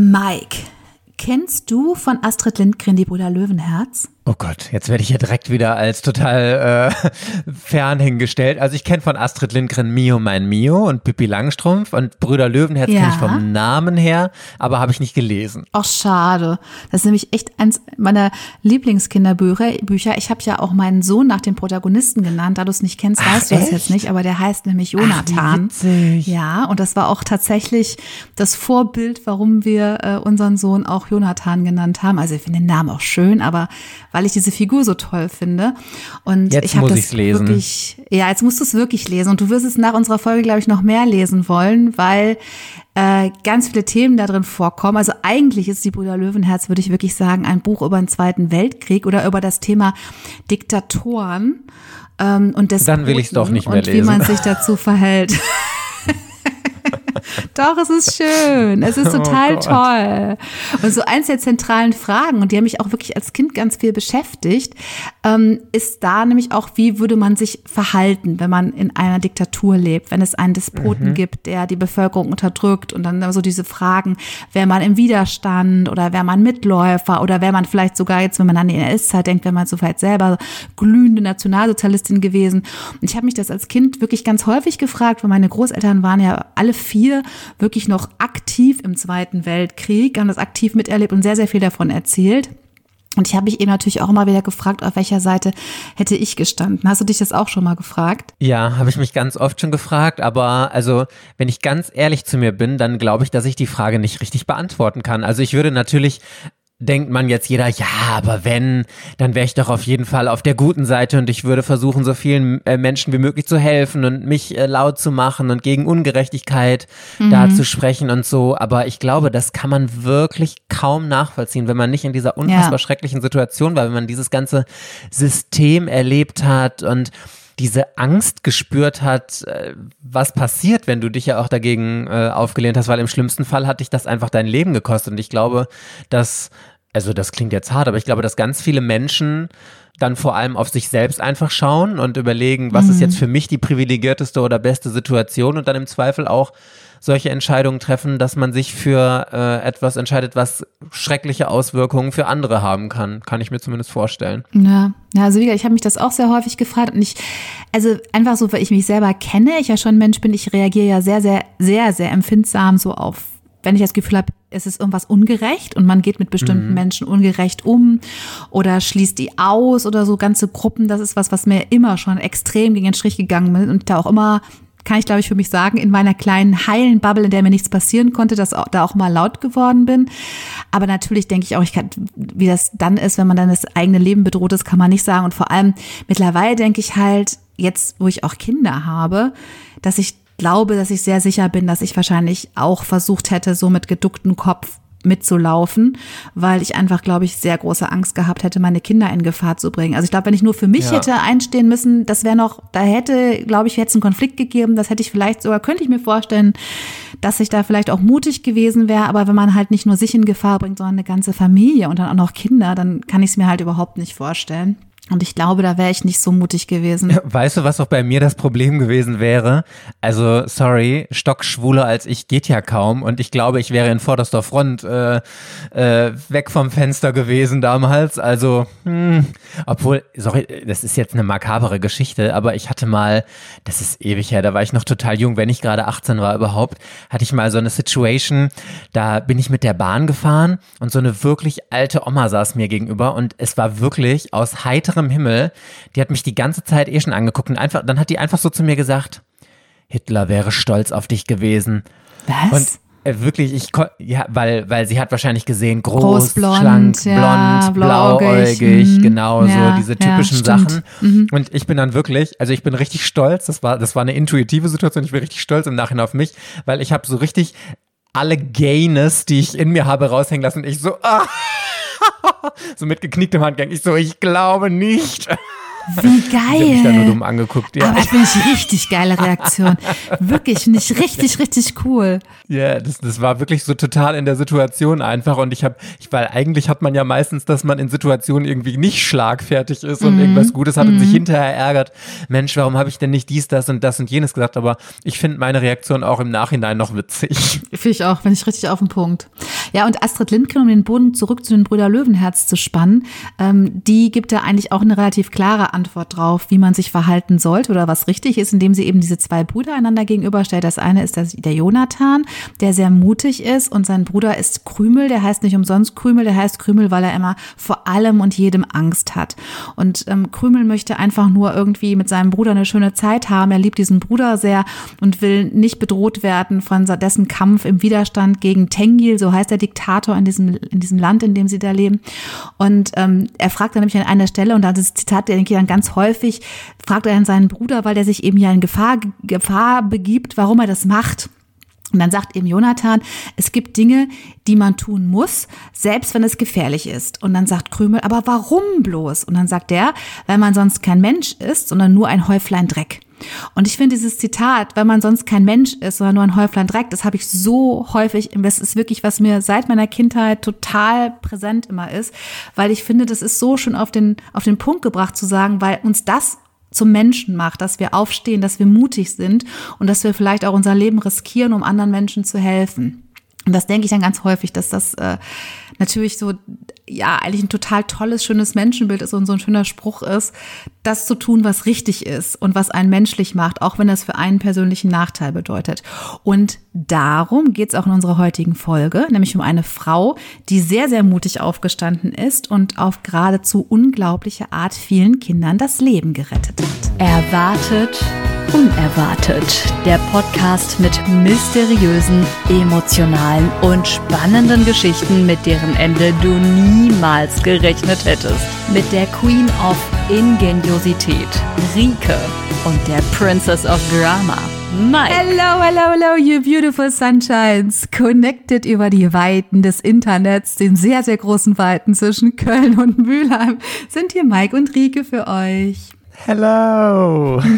Mike, kennst du von Astrid Lindgren die Brüder Löwenherz? Oh Gott, jetzt werde ich hier direkt wieder als total äh, fern hingestellt. Also ich kenne von Astrid Lindgren Mio mein Mio und Pippi Langstrumpf und Brüder Löwenherz Ja. kenne ich vom Namen her, aber habe ich nicht gelesen. Ach, schade. Das ist nämlich echt eins meiner Lieblingskinderbücher. Bücher. Ich habe ja auch meinen Sohn nach dem Protagonisten genannt. Da du es nicht kennst, Ach, weißt du es jetzt nicht, aber der heißt nämlich Jonathan. Ach. Ja, und das war auch tatsächlich das Vorbild, warum wir äh, unseren Sohn auch Jonathan genannt haben. Also ich finde den Namen auch schön, aber weil ich diese Figur so toll finde. Und Jetzt ich habe muss das lesen. wirklich, ja, jetzt musst du es wirklich lesen. Und du wirst es nach unserer Folge, glaube ich, noch mehr lesen wollen, weil äh, ganz viele Themen da drin vorkommen. Also eigentlich ist die Brüder Löwenherz, würde ich wirklich sagen, ein Buch über den Zweiten Weltkrieg oder über das Thema Diktatoren. Ähm, und Dann will ich's doch nicht mehr und wie lesen. man sich dazu verhält. Doch, es ist schön. Es ist Oh total Gott. toll. Und so eins der zentralen Fragen, und die haben mich auch wirklich als Kind ganz viel beschäftigt, ähm, ist da nämlich auch, wie würde man sich verhalten, wenn man in einer Diktatur lebt, wenn es einen Despoten gibt, der die Bevölkerung unterdrückt und dann so diese Fragen, wäre man im Widerstand oder wäre man Mitläufer oder wäre man vielleicht sogar jetzt, wenn man an die NS-Zeit denkt, wäre man so vielleicht selber glühende Nationalsozialistin gewesen. Und ich habe mich das als Kind wirklich ganz häufig gefragt, weil meine Großeltern waren ja alle vier wirklich noch aktiv im Zweiten Weltkrieg, haben das aktiv miterlebt und sehr, sehr viel davon erzählt. Und ich habe mich eben natürlich auch immer wieder gefragt, auf welcher Seite hätte ich gestanden. Hast du dich das auch schon mal gefragt? Ja, habe ich mich ganz oft schon gefragt, aber also, wenn ich ganz ehrlich zu mir bin, dann glaube ich, dass ich die Frage nicht richtig beantworten kann. Also ich würde natürlich denkt man jetzt jeder, ja, aber wenn, dann wäre ich doch auf jeden Fall auf der guten Seite und ich würde versuchen, so vielen äh, Menschen wie möglich zu helfen und mich äh, laut zu machen und gegen Ungerechtigkeit da zu sprechen und so. Aber ich glaube, das kann man wirklich kaum nachvollziehen, wenn man nicht in dieser unfassbar Ja. schrecklichen Situation war, wenn man dieses ganze System erlebt hat und diese Angst gespürt hat, äh, was passiert, wenn du dich ja auch dagegen äh, aufgelehnt hast, weil im schlimmsten Fall hat dich das einfach dein Leben gekostet. Und ich glaube, dass, also das klingt jetzt hart, aber ich glaube, dass ganz viele Menschen dann vor allem auf sich selbst einfach schauen und überlegen, was ist jetzt für mich die privilegierteste oder beste Situation und dann im Zweifel auch solche Entscheidungen treffen, dass man sich für äh, etwas entscheidet, was schreckliche Auswirkungen für andere haben kann. Kann ich mir zumindest vorstellen. Ja, ja also wie gesagt, ich habe mich das auch sehr häufig gefragt und ich, also einfach so, weil ich mich selber kenne, ich ja schon Mensch bin, ich reagiere ja sehr, sehr, sehr, sehr empfindsam so auf, wenn ich das Gefühl habe, es ist irgendwas ungerecht und man geht mit bestimmten Menschen ungerecht um oder schließt die aus oder so ganze Gruppen, das ist was, was mir immer schon extrem gegen den Strich gegangen ist und da auch immer kann ich, glaube ich, für mich sagen, in meiner kleinen heilen Bubble, in der mir nichts passieren konnte, dass auch, da auch mal laut geworden bin. Aber natürlich denke ich auch, ich kann, wie das dann ist, wenn man dann das eigene Leben bedroht ist, kann man nicht sagen. Und vor allem mittlerweile denke ich halt, jetzt, wo ich auch Kinder habe, dass ich glaube, dass ich sehr sicher bin, dass ich wahrscheinlich auch versucht hätte, so mit geducktem Kopf mitzulaufen, weil ich einfach, glaube ich, sehr große Angst gehabt hätte, meine Kinder in Gefahr zu bringen. Also ich glaube, wenn ich nur für mich Ja. hätte einstehen müssen, das wäre noch, da hätte, glaube ich, hätte es einen Konflikt gegeben, das hätte ich vielleicht sogar, könnte ich mir vorstellen, dass ich da vielleicht auch mutig gewesen wäre, aber wenn man halt nicht nur sich in Gefahr bringt, sondern eine ganze Familie und dann auch noch Kinder, dann kann ich es mir halt überhaupt nicht vorstellen. Und ich glaube, da wäre ich nicht so mutig gewesen. Weißt du, was auch bei mir das Problem gewesen wäre? Also, sorry, stockschwuler als ich geht ja kaum und ich glaube, ich wäre in vorderster Front äh, äh, weg vom Fenster gewesen damals. Also, hm, obwohl, sorry, das ist jetzt eine makabere Geschichte, aber ich hatte mal, das ist ewig her, da war ich noch total jung, wenn ich gerade 18 war überhaupt, hatte ich mal so eine Situation, da bin ich mit der Bahn gefahren und so eine wirklich alte Oma saß mir gegenüber und es war wirklich aus heiterem Himmel, die hat mich die ganze Zeit eh schon angeguckt und einfach, dann hat die einfach so zu mir gesagt, Hitler wäre stolz auf dich gewesen. Und Was? äh, wirklich, ich ja, weil, weil sie hat wahrscheinlich gesehen, groß, Groß, blond, schlank, ja, blond, blauäugig, mhm. genau, Ja, so diese typischen. Sachen. Und ich bin dann wirklich, also ich bin richtig stolz, das war, das war eine intuitive Situation, ich bin richtig stolz im Nachhinein auf mich, weil ich habe so richtig alle Gayness, die ich in mir habe, raushängen lassen und ich so, ah, so mit geknicktem Handgang, ich so, ich glaube nicht. Wie geil. Ich habe mich da nur dumm angeguckt. Ja. Aber ich finde ich richtig geile Reaktion. Wirklich, finde ich richtig, richtig cool. Ja, das, das war wirklich so total in der Situation einfach. Und ich habe, ich, weil eigentlich hat man ja meistens, dass man in Situationen irgendwie nicht schlagfertig ist und mhm. irgendwas Gutes hat mhm. und sich hinterher ärgert. Mensch, warum habe ich denn nicht dies, das und das und jenes gesagt? Aber ich finde meine Reaktion auch im Nachhinein noch witzig. Finde ich auch, finde ich richtig auf den Punkt. Ja, und Astrid Lindgren, um den Boden zurück zu den Brüder Löwenherz zu spannen, ähm, die gibt da eigentlich auch eine relativ klare Antwort drauf, wie man sich verhalten sollte oder was richtig ist, indem sie eben diese zwei Brüder einander gegenüberstellt. Das eine ist der Jonathan, der sehr mutig ist und sein Bruder ist Krümel, der heißt nicht umsonst Krümel, der heißt Krümel, weil er immer vor allem und jedem Angst hat. Und ähm, Krümel möchte einfach nur irgendwie mit seinem Bruder eine schöne Zeit haben. Er liebt diesen Bruder sehr und will nicht bedroht werden von dessen Kampf im Widerstand gegen Tengil, so heißt der Diktator in diesem, in diesem Land, in dem sie da leben. Und ähm, er fragt dann nämlich an einer Stelle, und das Zitat, denke ich dann ganz häufig, fragt er dann seinen Bruder, weil der sich eben ja in Gefahr, Gefahr begibt, warum er das macht. Und dann sagt eben Jonathan, es gibt Dinge, die man tun muss, selbst wenn es gefährlich ist. Und dann sagt Krümel, aber warum bloß? Und dann sagt er, weil man sonst kein Mensch ist, sondern nur ein Häuflein Dreck. Und ich finde dieses Zitat, weil man sonst kein Mensch ist, sondern nur ein Häuflein Dreck, das habe ich so häufig, das ist wirklich, was mir seit meiner Kindheit total präsent immer ist, weil ich finde, das ist so schon auf den, auf den Punkt gebracht zu sagen, weil uns das zum Menschen macht, dass wir aufstehen, dass wir mutig sind und dass wir vielleicht auch unser Leben riskieren, um anderen Menschen zu helfen. Und das denke ich dann ganz häufig, dass das äh, natürlich so, ja, eigentlich ein total tolles, schönes Menschenbild ist und so ein schöner Spruch ist, das zu tun, was richtig ist und was einen menschlich macht, auch wenn das für einen persönlichen Nachteil bedeutet. Und darum geht es auch in unserer heutigen Folge, nämlich um eine Frau, die sehr, sehr mutig aufgestanden ist und auf geradezu unglaubliche Art vielen Kindern das Leben gerettet hat. Erwartet Unerwartet, der Podcast mit mysteriösen, emotionalen und spannenden Geschichten, mit deren Ende du niemals gerechnet hättest. Mit der Queen of Ingeniosität, Rike, und der Princess of Drama, Mike. Hello, hello, hello, you beautiful sunshines. Connected über die Weiten des Internets, den sehr, sehr großen Weiten zwischen Köln und Mülheim, sind hier Mike und Rike für euch. Hello!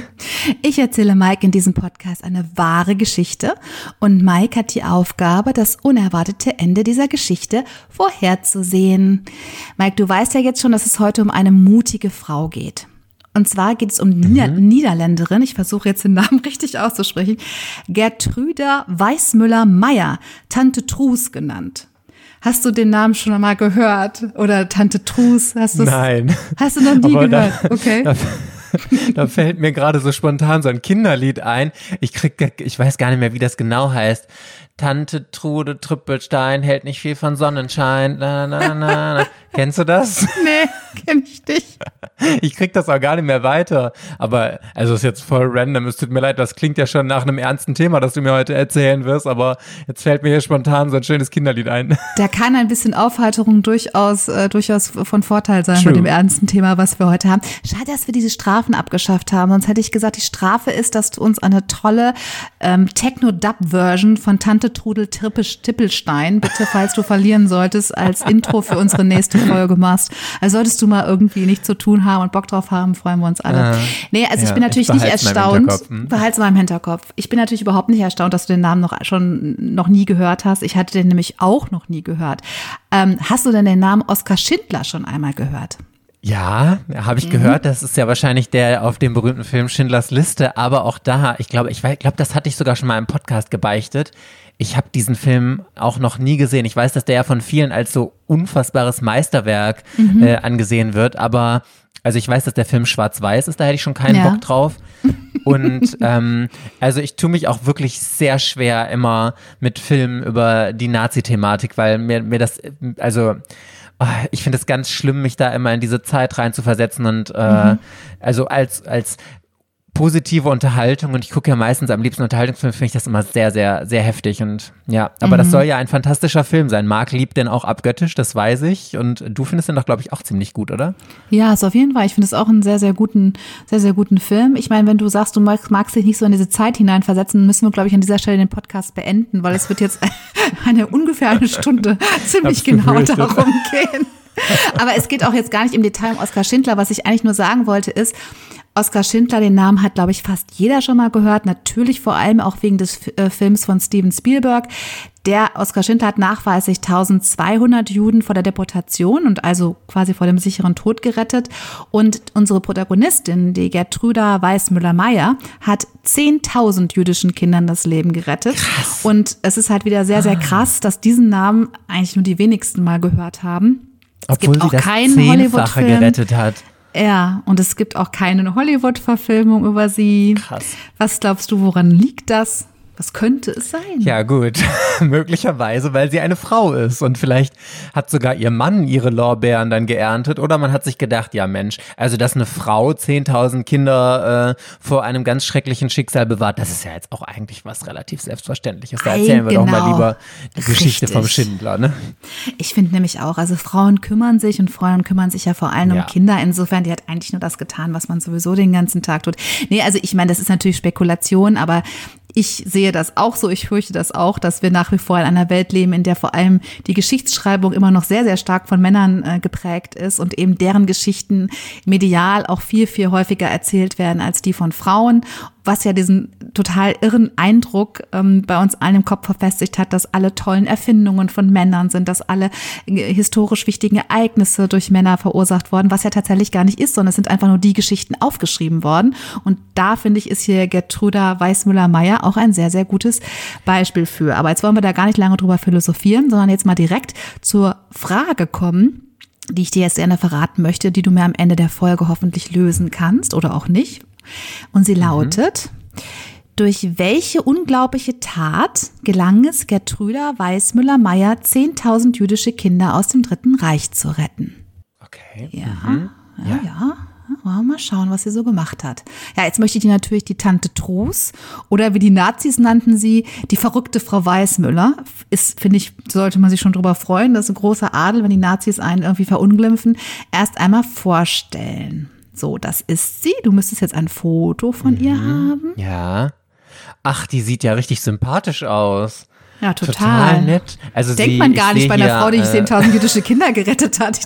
Ich erzähle Mike in diesem Podcast eine wahre Geschichte und Mike hat die Aufgabe, das unerwartete Ende dieser Geschichte vorherzusehen. Mike, du weißt ja jetzt schon, dass es heute um eine mutige Frau geht. Und zwar geht es um mhm. Nieder Niederländerin, ich versuche jetzt den Namen richtig auszusprechen, Gertruda Weißmüller-Meyer, Tante Trus genannt. Hast du den Namen schon einmal gehört? Oder Tante Trus? Hast du Nein. Hast du noch nie Aber gehört? Da, okay. Da, da fällt mir gerade so spontan so ein Kinderlied ein. Ich krieg, ich weiß gar nicht mehr, wie das genau heißt. Tante Trude Trüppelstein hält nicht viel von Sonnenschein. Na, na, na, na. Kennst du das? Nee, kenn ich nicht. Ich krieg das auch gar nicht mehr weiter. Aber, also ist jetzt voll random. Es tut mir leid, das klingt ja schon nach einem ernsten Thema, das du mir heute erzählen wirst. Aber jetzt fällt mir hier spontan so ein schönes Kinderlied ein. Da kann ein bisschen Aufheiterung durchaus, äh, durchaus von Vorteil sein True. bei dem ernsten Thema, was wir heute haben. Schade, dass wir diese Strafen abgeschafft haben. Sonst hätte ich gesagt, die Strafe ist, dass du uns eine tolle ähm, Techno-Dub-Version von Tante Trudel Tippelstein, bitte, falls du verlieren solltest, als Intro für unsere nächste Folge machst. Also solltest du mal irgendwie nichts zu tun haben und Bock drauf haben, freuen wir uns alle. Äh, nee, also ja, ich bin natürlich ich nicht erstaunt. Hm? Behalt's mal im Hinterkopf. Ich bin natürlich überhaupt nicht erstaunt, dass du den Namen noch schon noch nie gehört hast. Ich hatte den nämlich auch noch nie gehört. Ähm, hast du denn den Namen Oskar Schindler schon einmal gehört? Ja, habe ich mhm. gehört. Das ist ja wahrscheinlich der auf dem berühmten Film Schindlers Liste. Aber auch da, ich glaube, ich glaube, das hatte ich sogar schon mal im Podcast gebeichtet. Ich habe diesen Film auch noch nie gesehen. Ich weiß, dass der ja von vielen als so unfassbares Meisterwerk mhm. äh, angesehen wird, aber also ich weiß, dass der Film schwarz-weiß ist, da hätte ich schon keinen ja. Bock drauf. Und ähm, also ich tue mich auch wirklich sehr schwer immer mit Filmen über die Nazi-Thematik, weil mir, mir das, also oh, ich finde es ganz schlimm, mich da immer in diese Zeit reinzuversetzen und äh, mhm. also als, als positive Unterhaltung und ich gucke ja meistens am liebsten Unterhaltungsfilme, finde ich das immer sehr, sehr, sehr heftig und ja, aber mhm. das soll ja ein fantastischer Film sein. Marc liebt den auch abgöttisch, das weiß ich und du findest den doch, glaube ich, auch ziemlich gut, oder? Ja, ist auf jeden Fall. Ich finde es auch einen sehr, sehr guten, sehr, sehr guten Film. Ich meine, wenn du sagst, du magst, magst dich nicht so in diese Zeit hineinversetzen, müssen wir, glaube ich, an dieser Stelle den Podcast beenden, weil es wird jetzt eine ungefähr eine Stunde ziemlich genau darum gehen. Aber es geht auch jetzt gar nicht im Detail um Oskar Schindler. Was ich eigentlich nur sagen wollte ist, Oskar Schindler, den Namen hat, glaube ich, fast jeder schon mal gehört. Natürlich vor allem auch wegen des äh, Films von Steven Spielberg. Der Oskar Schindler hat nachweislich 1200 Juden vor der Deportation und also quasi vor dem sicheren Tod gerettet. Und unsere Protagonistin, die Gertruda Weißmüller-Meyer, hat 10.000 jüdischen Kindern das Leben gerettet. Krass. Und es ist halt wieder sehr, sehr ah. krass, dass diesen Namen eigentlich nur die wenigsten mal gehört haben. Es Obwohl gibt auch keinen Hollywood-Film. gerettet hat. Ja, und es gibt auch keine Hollywood-Verfilmung über sie. Krass. Was glaubst du, woran liegt das? Was könnte es sein? Ja, gut. Möglicherweise, weil sie eine Frau ist. Und vielleicht hat sogar ihr Mann ihre Lorbeeren dann geerntet. Oder man hat sich gedacht, ja Mensch, also dass eine Frau 10.000 Kinder äh, vor einem ganz schrecklichen Schicksal bewahrt, das ist ja jetzt auch eigentlich was relativ Selbstverständliches. Da erzählen wir genau. doch mal genau. lieber die Geschichte Richtig. vom Schindler. Ne? Ich finde nämlich auch, also Frauen kümmern sich und Frauen kümmern sich ja vor allem ja. um Kinder. Insofern, die hat eigentlich nur das getan, was man sowieso den ganzen Tag tut. Nee, also ich meine, das ist natürlich Spekulation, aber ich sehe das auch so, ich fürchte das auch, dass wir nach wie vor in einer Welt leben, in der vor allem die Geschichtsschreibung immer noch sehr, sehr stark von Männern äh, geprägt ist und eben deren Geschichten medial auch viel, viel häufiger erzählt werden als die von Frauen was ja diesen total irren Eindruck ähm, bei uns allen im Kopf verfestigt hat, dass alle tollen Erfindungen von Männern sind, dass alle äh, historisch wichtigen Ereignisse durch Männer verursacht worden, was ja tatsächlich gar nicht ist, sondern es sind einfach nur die Geschichten aufgeschrieben worden. Und da finde ich, ist hier Gertruda Weißmüller-Meyer auch ein sehr, sehr gutes Beispiel für. Aber jetzt wollen wir da gar nicht lange drüber philosophieren, sondern jetzt mal direkt zur Frage kommen, die ich dir jetzt gerne verraten möchte, die du mir am Ende der Folge hoffentlich lösen kannst oder auch nicht. Und sie mhm. lautet, durch welche unglaubliche Tat gelang es Gertruda Weißmüller-Meyer, 10.000 jüdische Kinder aus dem Dritten Reich zu retten? Okay. Ja, mhm. ja, ja. ja. Mal schauen, was sie so gemacht hat. Ja, jetzt möchte ich dir natürlich die Tante Trus oder wie die Nazis nannten sie, die verrückte Frau Weißmüller. Ist, finde ich, sollte man sich schon drüber freuen. Das ist ein großer Adel, wenn die Nazis einen irgendwie verunglimpfen. Erst einmal vorstellen. So, das ist sie. Du müsstest jetzt ein Foto von mhm. ihr haben. Ja. Ach, die sieht ja richtig sympathisch aus. Ja, total. Total nett. Also Denkt man gar nicht bei einer Frau, die äh, 10.000 jüdische Kinder gerettet hat.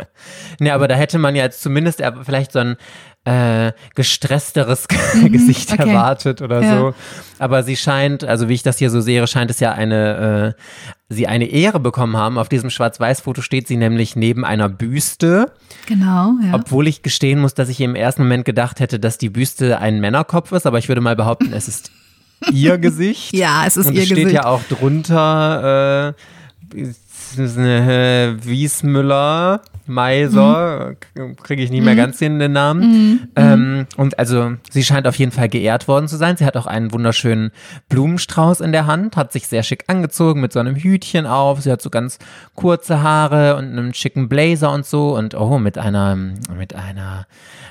ne, aber da hätte man ja jetzt zumindest vielleicht so ein äh, gestressteres mhm, Gesicht okay. erwartet oder ja. so. Aber sie scheint, also wie ich das hier so sehe, scheint es ja eine, äh, sie eine Ehre bekommen haben. Auf diesem Schwarz-Weiß-Foto steht sie nämlich neben einer Büste. Genau, ja. Obwohl ich gestehen muss, dass ich im ersten Moment gedacht hätte, dass die Büste ein Männerkopf ist, aber ich würde mal behaupten, es ist ihr Gesicht. Ja, es ist Und ihr es Gesicht. steht ja auch drunter, äh, äh Wiesmüller Meiser, mhm. kriege ich nicht mehr mhm. ganz den, den Namen. Mhm. Ähm, und also sie scheint auf jeden Fall geehrt worden zu sein. Sie hat auch einen wunderschönen Blumenstrauß in der Hand, hat sich sehr schick angezogen mit so einem Hütchen auf. Sie hat so ganz kurze Haare und einen schicken Blazer und so und oh, mit einer, mit einer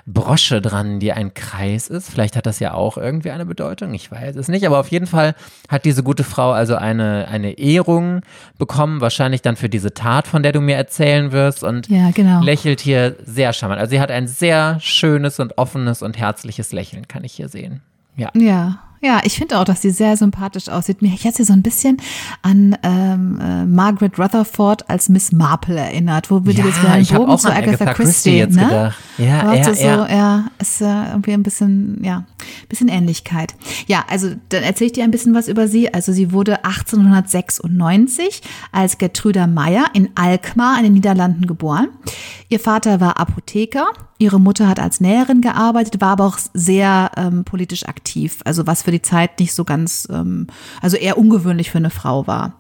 Brosche dran, die ein Kreis ist. Vielleicht hat das ja auch irgendwie eine Bedeutung, ich weiß es nicht. Aber auf jeden Fall hat diese gute Frau also eine, eine Ehrung bekommen, wahrscheinlich dann für diese Tat, von der du mir erzählen wirst. Und ja, genau. lächelt hier sehr charmant. Also sie hat ein sehr schönes und offenes und herzliches Lächeln, kann ich hier sehen. Ja. Ja, ja, ich finde auch, dass sie sehr sympathisch aussieht. Mir hat sie so ein bisschen an ähm, äh, Margaret Rutherford als Miss Marple erinnert, wo wir ja, jetzt wieder Bogen auch zu Agatha, Agatha Christie, Christie jetzt ne? gedacht. Ja, ja, so, ja. ja, ist äh, irgendwie ein bisschen, ja, bisschen Ähnlichkeit. Ja, also dann erzähle ich dir ein bisschen was über sie. Also sie wurde 1896 als Gertruda Meyer in Alkmaar in den Niederlanden geboren. Ihr Vater war Apotheker Ihre Mutter hat als Näherin gearbeitet, war aber auch sehr ähm, politisch aktiv, also was für die Zeit nicht so ganz, ähm, also eher ungewöhnlich für eine Frau war.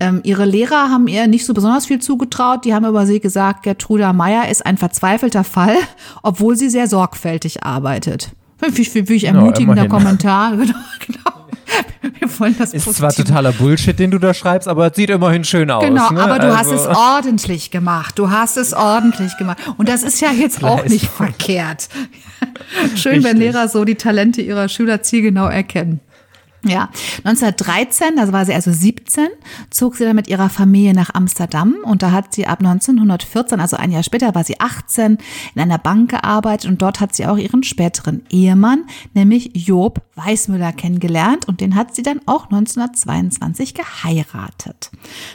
Ähm, ihre Lehrer haben ihr nicht so besonders viel zugetraut, die haben über sie gesagt, Gertruda Meyer ist ein verzweifelter Fall, obwohl sie sehr sorgfältig arbeitet. Finde ich, find ich ermutigender ja, Kommentar. Genau, genau. Wir wollen das Ist zwar totaler Bullshit, den du da schreibst, aber es sieht immerhin schön aus. Genau, ne? aber du also. hast es ordentlich gemacht. Du hast es ordentlich gemacht. Und das ist ja jetzt auch nicht verkehrt. Schön, Richtig. wenn Lehrer so die Talente ihrer Schüler zielgenau erkennen. Ja, 1913, also war sie also 17, zog sie dann mit ihrer Familie nach Amsterdam und da hat sie ab 1914, also ein Jahr später, war sie 18, in einer Bank gearbeitet und dort hat sie auch ihren späteren Ehemann, nämlich Job Weismüller, kennengelernt und den hat sie dann auch 1922 geheiratet.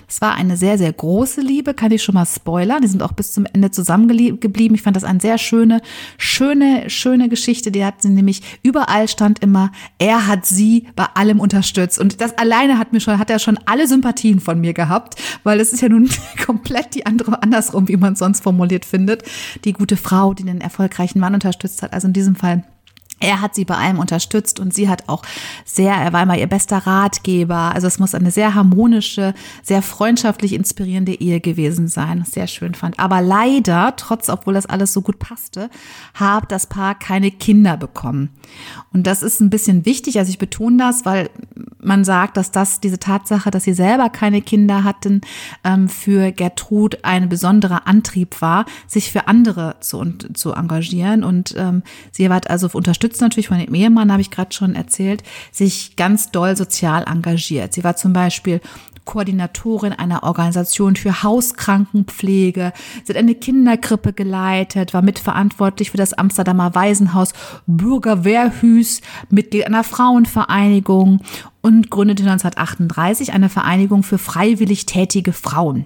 Das war eine sehr, sehr große Liebe, kann ich schon mal spoilern. Die sind auch bis zum Ende zusammengeblieben. Ich fand das eine sehr schöne, schöne, schöne Geschichte. Die hat sie nämlich überall stand immer, er hat sie bei allem unterstützt. Und das alleine hat mir schon, hat er schon alle Sympathien von mir gehabt, weil es ist ja nun komplett die andere, andersrum, wie man es sonst formuliert findet. Die gute Frau, die den erfolgreichen Mann unterstützt hat. Also in diesem Fall er hat sie bei allem unterstützt und sie hat auch sehr, er war immer ihr bester Ratgeber. Also es muss eine sehr harmonische, sehr freundschaftlich inspirierende Ehe gewesen sein, was sehr schön fand. Aber leider, trotz, obwohl das alles so gut passte, hat das Paar keine Kinder bekommen. Und das ist ein bisschen wichtig, also ich betone das, weil man sagt, dass das, diese Tatsache, dass sie selber keine Kinder hatten, ähm, für Gertrud ein besonderer Antrieb war, sich für andere zu, zu engagieren. Und ähm, sie hat also unterstützt unterstützt natürlich von dem Ehemann, habe ich gerade schon erzählt, sich ganz doll sozial engagiert. Sie war zum Beispiel Koordinatorin einer Organisation für Hauskrankenpflege. Sie hat eine Kinderkrippe geleitet, war mitverantwortlich für das Amsterdamer Waisenhaus Bürgerwehrhüs, Mitglied einer Frauenvereinigung und gründete 1938 eine Vereinigung für freiwillig tätige Frauen.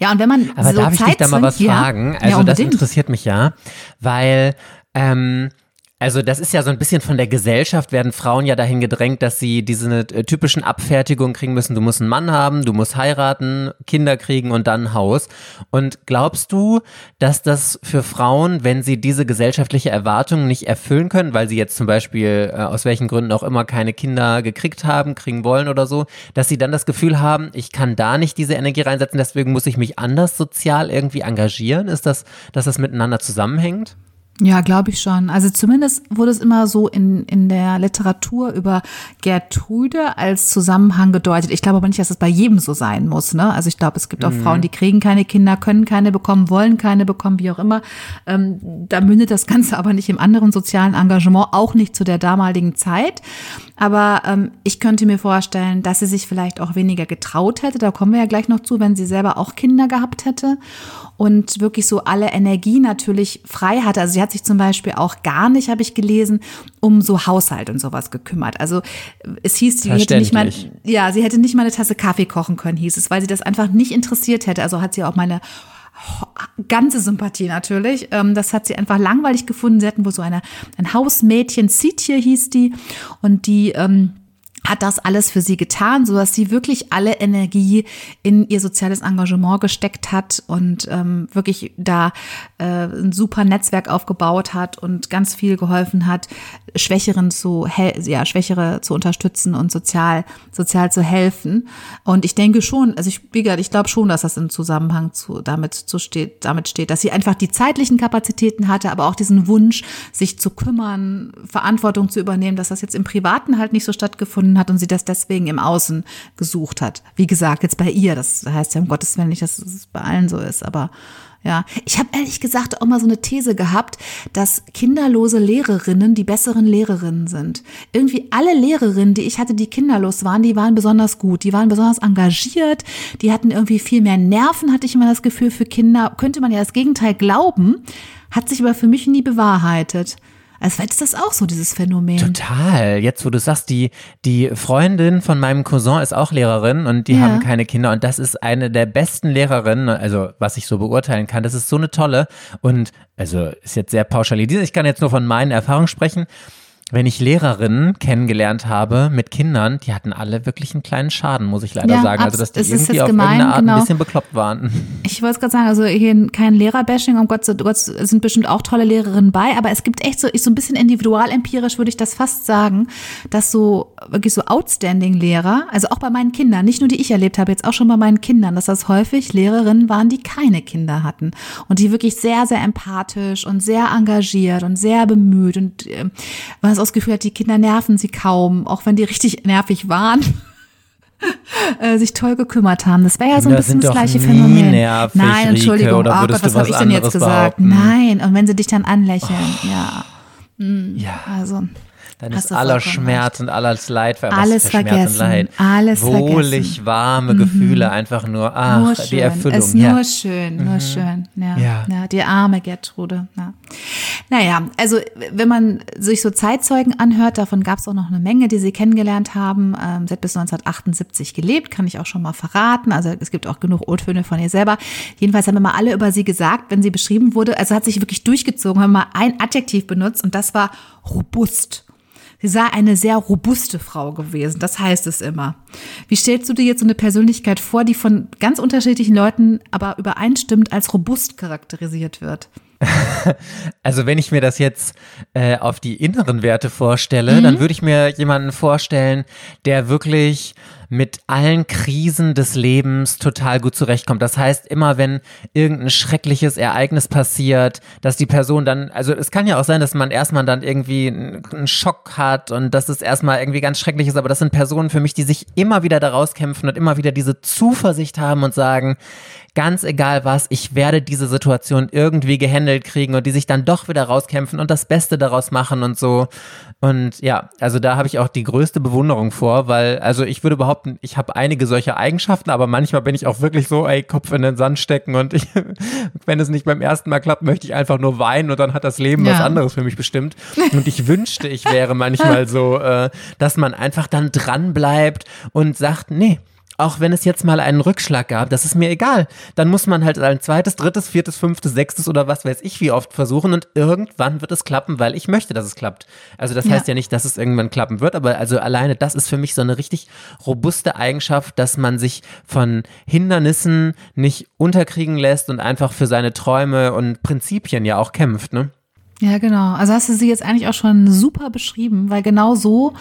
Ja, und wenn man Aber so darf ich dich da mal was fragen? Also ja, das interessiert mich ja, weil ähm, also das ist ja so ein bisschen von der Gesellschaft werden Frauen ja dahin gedrängt, dass sie diese äh, typischen Abfertigungen kriegen müssen. Du musst einen Mann haben, du musst heiraten, Kinder kriegen und dann ein Haus. Und glaubst du, dass das für Frauen, wenn sie diese gesellschaftliche Erwartung nicht erfüllen können, weil sie jetzt zum Beispiel äh, aus welchen Gründen auch immer keine Kinder gekriegt haben, kriegen wollen oder so, dass sie dann das Gefühl haben, ich kann da nicht diese Energie reinsetzen, deswegen muss ich mich anders sozial irgendwie engagieren? Ist das, dass das miteinander zusammenhängt? Ja, glaube ich schon. Also zumindest wurde es immer so in, in der Literatur über Gertrude als Zusammenhang gedeutet. Ich glaube aber nicht, dass es bei jedem so sein muss. Ne? Also ich glaube, es gibt auch mhm. Frauen, die kriegen keine Kinder, können keine bekommen, wollen keine bekommen, wie auch immer. Ähm, da mündet das Ganze aber nicht im anderen sozialen Engagement, auch nicht zu der damaligen Zeit. Aber ähm, ich könnte mir vorstellen, dass sie sich vielleicht auch weniger getraut hätte. Da kommen wir ja gleich noch zu, wenn sie selber auch Kinder gehabt hätte und wirklich so alle Energie natürlich frei hatte. Also sie hat sich zum Beispiel auch gar nicht, habe ich gelesen, um so Haushalt und sowas gekümmert. Also es hieß, sie hätte nicht mal, ja, sie hätte nicht mal eine Tasse Kaffee kochen können, hieß es, weil sie das einfach nicht interessiert hätte. Also hat sie auch meine ganze Sympathie natürlich. Ähm, das hat sie einfach langweilig gefunden. Sie hatten wohl so eine, ein Hausmädchen, Sitje hieß die, und die ähm, hat das alles für sie getan, so dass sie wirklich alle Energie in ihr soziales Engagement gesteckt hat und ähm, wirklich da äh, ein super Netzwerk aufgebaut hat und ganz viel geholfen hat, Schwächeren zu ja Schwächere zu unterstützen und sozial sozial zu helfen. Und ich denke schon, also ich wie gesagt, ich glaube schon, dass das im Zusammenhang zu damit zu steht, damit steht, dass sie einfach die zeitlichen Kapazitäten hatte, aber auch diesen Wunsch, sich zu kümmern, Verantwortung zu übernehmen, dass das jetzt im Privaten halt nicht so stattgefunden gefunden hat und sie das deswegen im Außen gesucht hat. Wie gesagt, jetzt bei ihr, das heißt ja um Gottes Willen nicht, dass es bei allen so ist, aber ja, ich habe ehrlich gesagt auch mal so eine These gehabt, dass kinderlose Lehrerinnen die besseren Lehrerinnen sind. Irgendwie alle Lehrerinnen, die ich hatte, die kinderlos waren, die waren besonders gut, die waren besonders engagiert, die hatten irgendwie viel mehr Nerven, hatte ich immer das Gefühl für Kinder. Könnte man ja das Gegenteil glauben, hat sich aber für mich nie bewahrheitet. Also vielleicht ist das auch so, dieses Phänomen. Total. Jetzt, wo du sagst, die, die Freundin von meinem Cousin ist auch Lehrerin und die ja. haben keine Kinder und das ist eine der besten Lehrerinnen, also was ich so beurteilen kann. Das ist so eine tolle und also ist jetzt sehr pauschalisiert. Ich kann jetzt nur von meinen Erfahrungen sprechen wenn ich Lehrerinnen kennengelernt habe mit Kindern, die hatten alle wirklich einen kleinen Schaden, muss ich leider ja, sagen. Also, dass die irgendwie auf gemein, irgendeine Art genau. ein bisschen bekloppt waren. Ich wollte es gerade sagen, also hier kein Lehrerbashing, um Gott, Gott sind bestimmt auch tolle Lehrerinnen bei, aber es gibt echt so, ich so ein bisschen individualempirisch würde ich das fast sagen, dass so wirklich so Outstanding-Lehrer, also auch bei meinen Kindern, nicht nur die ich erlebt habe, jetzt auch schon bei meinen Kindern, dass das häufig Lehrerinnen waren, die keine Kinder hatten und die wirklich sehr, sehr empathisch und sehr engagiert und sehr bemüht und äh, was das Gefühl hat, die Kinder nerven sie kaum, auch wenn die richtig nervig waren. Äh, sich toll gekümmert haben. Das wäre ja so ein bisschen das gleiche Phänomen. Nervig, Nein, Entschuldigung, Rike, oh Gott, was habe ich denn jetzt gesagt? Behaupten? Nein, und wenn sie dich dann anlächeln, oh. ja. Hm, ja. Also. Dann Hast ist aller Schmerz und alles Leid Alles vergessen, und Leid. alles Wohlig, vergessen. warme Gefühle, einfach nur, ach, nur die Erfüllung. Ist nur ja. schön, nur schön. Ja, ja. Ja. die arme Gertrude. Ja. Naja, also wenn man sich so Zeitzeugen anhört, davon gab es auch noch eine Menge, die sie kennengelernt haben. Ähm, sie hat bis 1978 gelebt, kann ich auch schon mal verraten. Also es gibt auch genug O-Töne von ihr selber. Jedenfalls haben immer alle über sie gesagt, wenn sie beschrieben wurde, also hat sich wirklich durchgezogen, haben mal ein Adjektiv benutzt und das war robust. Sie sei eine sehr robuste Frau gewesen, das heißt es immer. Wie stellst du dir jetzt so eine Persönlichkeit vor, die von ganz unterschiedlichen Leuten aber übereinstimmt als robust charakterisiert wird? Also wenn ich mir das jetzt äh, auf die inneren Werte vorstelle, dann würde ich mir jemanden vorstellen, der wirklich mit allen Krisen des Lebens total gut zurechtkommt. Das heißt, immer wenn irgendein schreckliches Ereignis passiert, dass die Person dann, also es kann ja auch sein, dass man erstmal dann irgendwie einen Schock hat und dass es erstmal irgendwie ganz schrecklich ist, aber das sind Personen für mich, die sich immer wieder daraus kämpfen und immer wieder diese Zuversicht haben und sagen, ganz egal was, ich werde diese Situation irgendwie gehandelt kriegen und die sich dann doch wieder rauskämpfen und das Beste daraus machen und so. Und ja, also da habe ich auch die größte Bewunderung vor, weil, also ich würde behaupten, ich habe einige solcher Eigenschaften, aber manchmal bin ich auch wirklich so, ey, Kopf in den Sand stecken und ich, wenn es nicht beim ersten Mal klappt, möchte ich einfach nur weinen und dann hat das Leben was Ja. anderes für mich bestimmt. Und ich wünschte, ich wäre manchmal so, äh, dass man einfach dann dran bleibt und sagt, nee, auch wenn es jetzt mal einen Rückschlag gab, das ist mir egal. Dann muss man halt ein zweites, drittes, viertes, fünftes, sechstes oder was weiß ich wie oft versuchen und irgendwann wird es klappen, weil ich möchte, dass es klappt. Also das Ja. heißt ja nicht, dass es irgendwann klappen wird, aber also alleine das ist für mich so eine richtig robuste Eigenschaft, dass man sich von Hindernissen nicht unterkriegen lässt und einfach für seine Träume und Prinzipien ja auch kämpft, ne? Ja, genau. Also hast du sie jetzt eigentlich auch schon super beschrieben, weil genau so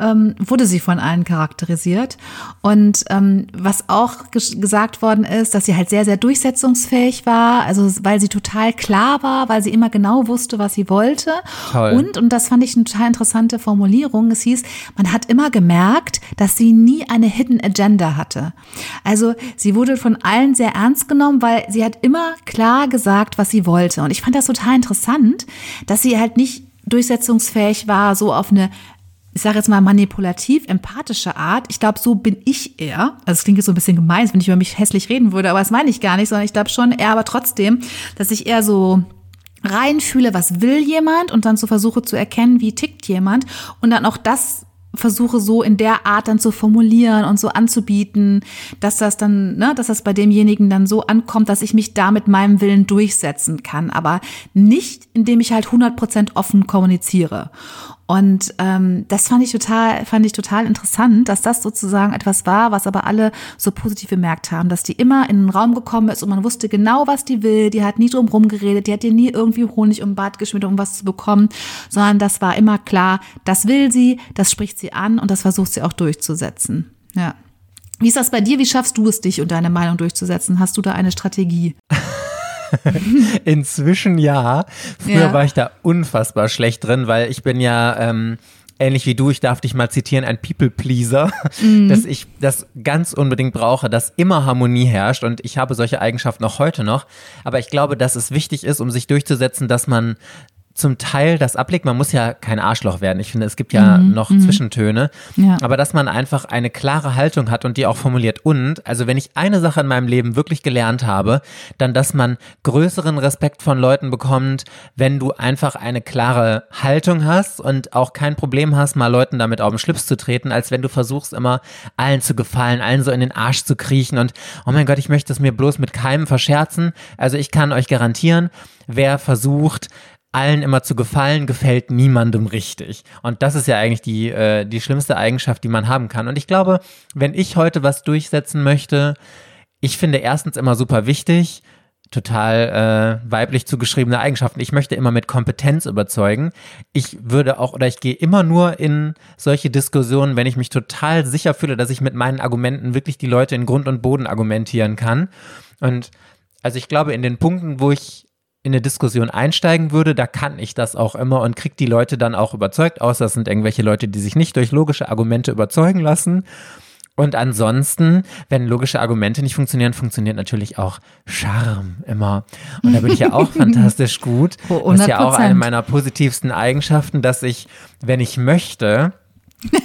ähm, wurde sie von allen charakterisiert. Und ähm, was auch ges gesagt worden ist, dass sie halt sehr, sehr durchsetzungsfähig war, also weil sie total klar war, weil sie immer genau wusste, was sie wollte. Toll. Und, und das fand ich eine total interessante Formulierung, es hieß, man hat immer gemerkt, dass sie nie eine Hidden Agenda hatte. Also sie wurde von allen sehr ernst genommen, weil sie hat immer klar gesagt, was sie wollte. Und ich fand das total interessant, dass sie halt nicht durchsetzungsfähig war, so auf eine ich sage jetzt mal manipulativ, empathische Art. Ich glaube, so bin ich eher. Also es klingt jetzt so ein bisschen gemein, wenn ich über mich hässlich reden würde, aber das meine ich gar nicht, sondern ich glaube schon eher, aber trotzdem, dass ich eher so reinfühle, was will jemand und dann so versuche zu erkennen, wie tickt jemand und dann auch das versuche so in der Art dann zu formulieren und so anzubieten, dass das dann, ne, dass das bei demjenigen dann so ankommt, dass ich mich da mit meinem Willen durchsetzen kann, aber nicht, indem ich halt 100% offen kommuniziere. Und ähm, das fand ich total, fand ich total interessant, dass das sozusagen etwas war, was aber alle so positiv bemerkt haben, dass die immer in den Raum gekommen ist und man wusste genau, was die will. Die hat nie drum rumgeredet, die hat dir nie irgendwie Honig um den Bart geschmiert, um was zu bekommen, sondern das war immer klar, das will sie, das spricht sie an und das versucht sie auch durchzusetzen. Ja. Wie ist das bei dir? Wie schaffst du es, dich und deine Meinung durchzusetzen? Hast du da eine Strategie? Inzwischen ja. Früher Ja. war ich da unfassbar schlecht drin, weil ich bin ja ähm, ähnlich wie du, ich darf dich mal zitieren, ein People-Pleaser, Mhm. dass ich das ganz unbedingt brauche, dass immer Harmonie herrscht und ich habe solche Eigenschaften auch heute noch. Aber ich glaube, dass es wichtig ist, um sich durchzusetzen, dass man zum Teil das ablegt. Man muss ja kein Arschloch werden. Ich finde, es gibt ja noch Zwischentöne. Mhm. Ja. Aber dass man einfach eine klare Haltung hat und die auch formuliert. Und, also wenn ich eine Sache in meinem Leben wirklich gelernt habe, dann, dass man größeren Respekt von Leuten bekommt, wenn du einfach eine klare Haltung hast und auch kein Problem hast, mal Leuten damit auf den Schlips zu treten, als wenn du versuchst, immer allen zu gefallen, allen so in den Arsch zu kriechen und, oh mein Gott, ich möchte es mir bloß mit keinem verscherzen. Also ich kann euch garantieren, wer versucht, allen immer zu gefallen, gefällt niemandem richtig. Und das ist ja eigentlich die, äh, die schlimmste Eigenschaft, die man haben kann. Und ich glaube, wenn ich heute was durchsetzen möchte, ich finde erstens immer super wichtig, total äh, weiblich zugeschriebene Eigenschaften. Ich möchte immer mit Kompetenz überzeugen. Ich würde auch oder ich gehe immer nur in solche Diskussionen, wenn ich mich total sicher fühle, dass ich mit meinen Argumenten wirklich die Leute in Grund und Boden argumentieren kann. Und also ich glaube, in den Punkten, wo ich in eine Diskussion einsteigen würde, da kann ich das auch immer und kriege die Leute dann auch überzeugt, außer es sind irgendwelche Leute, die sich nicht durch logische Argumente überzeugen lassen. Und ansonsten, wenn logische Argumente nicht funktionieren, funktioniert natürlich auch Charme immer. Und da bin ich ja auch fantastisch gut. Das ist ja auch eine 100%. meiner positivsten Eigenschaften, dass ich, wenn ich möchte,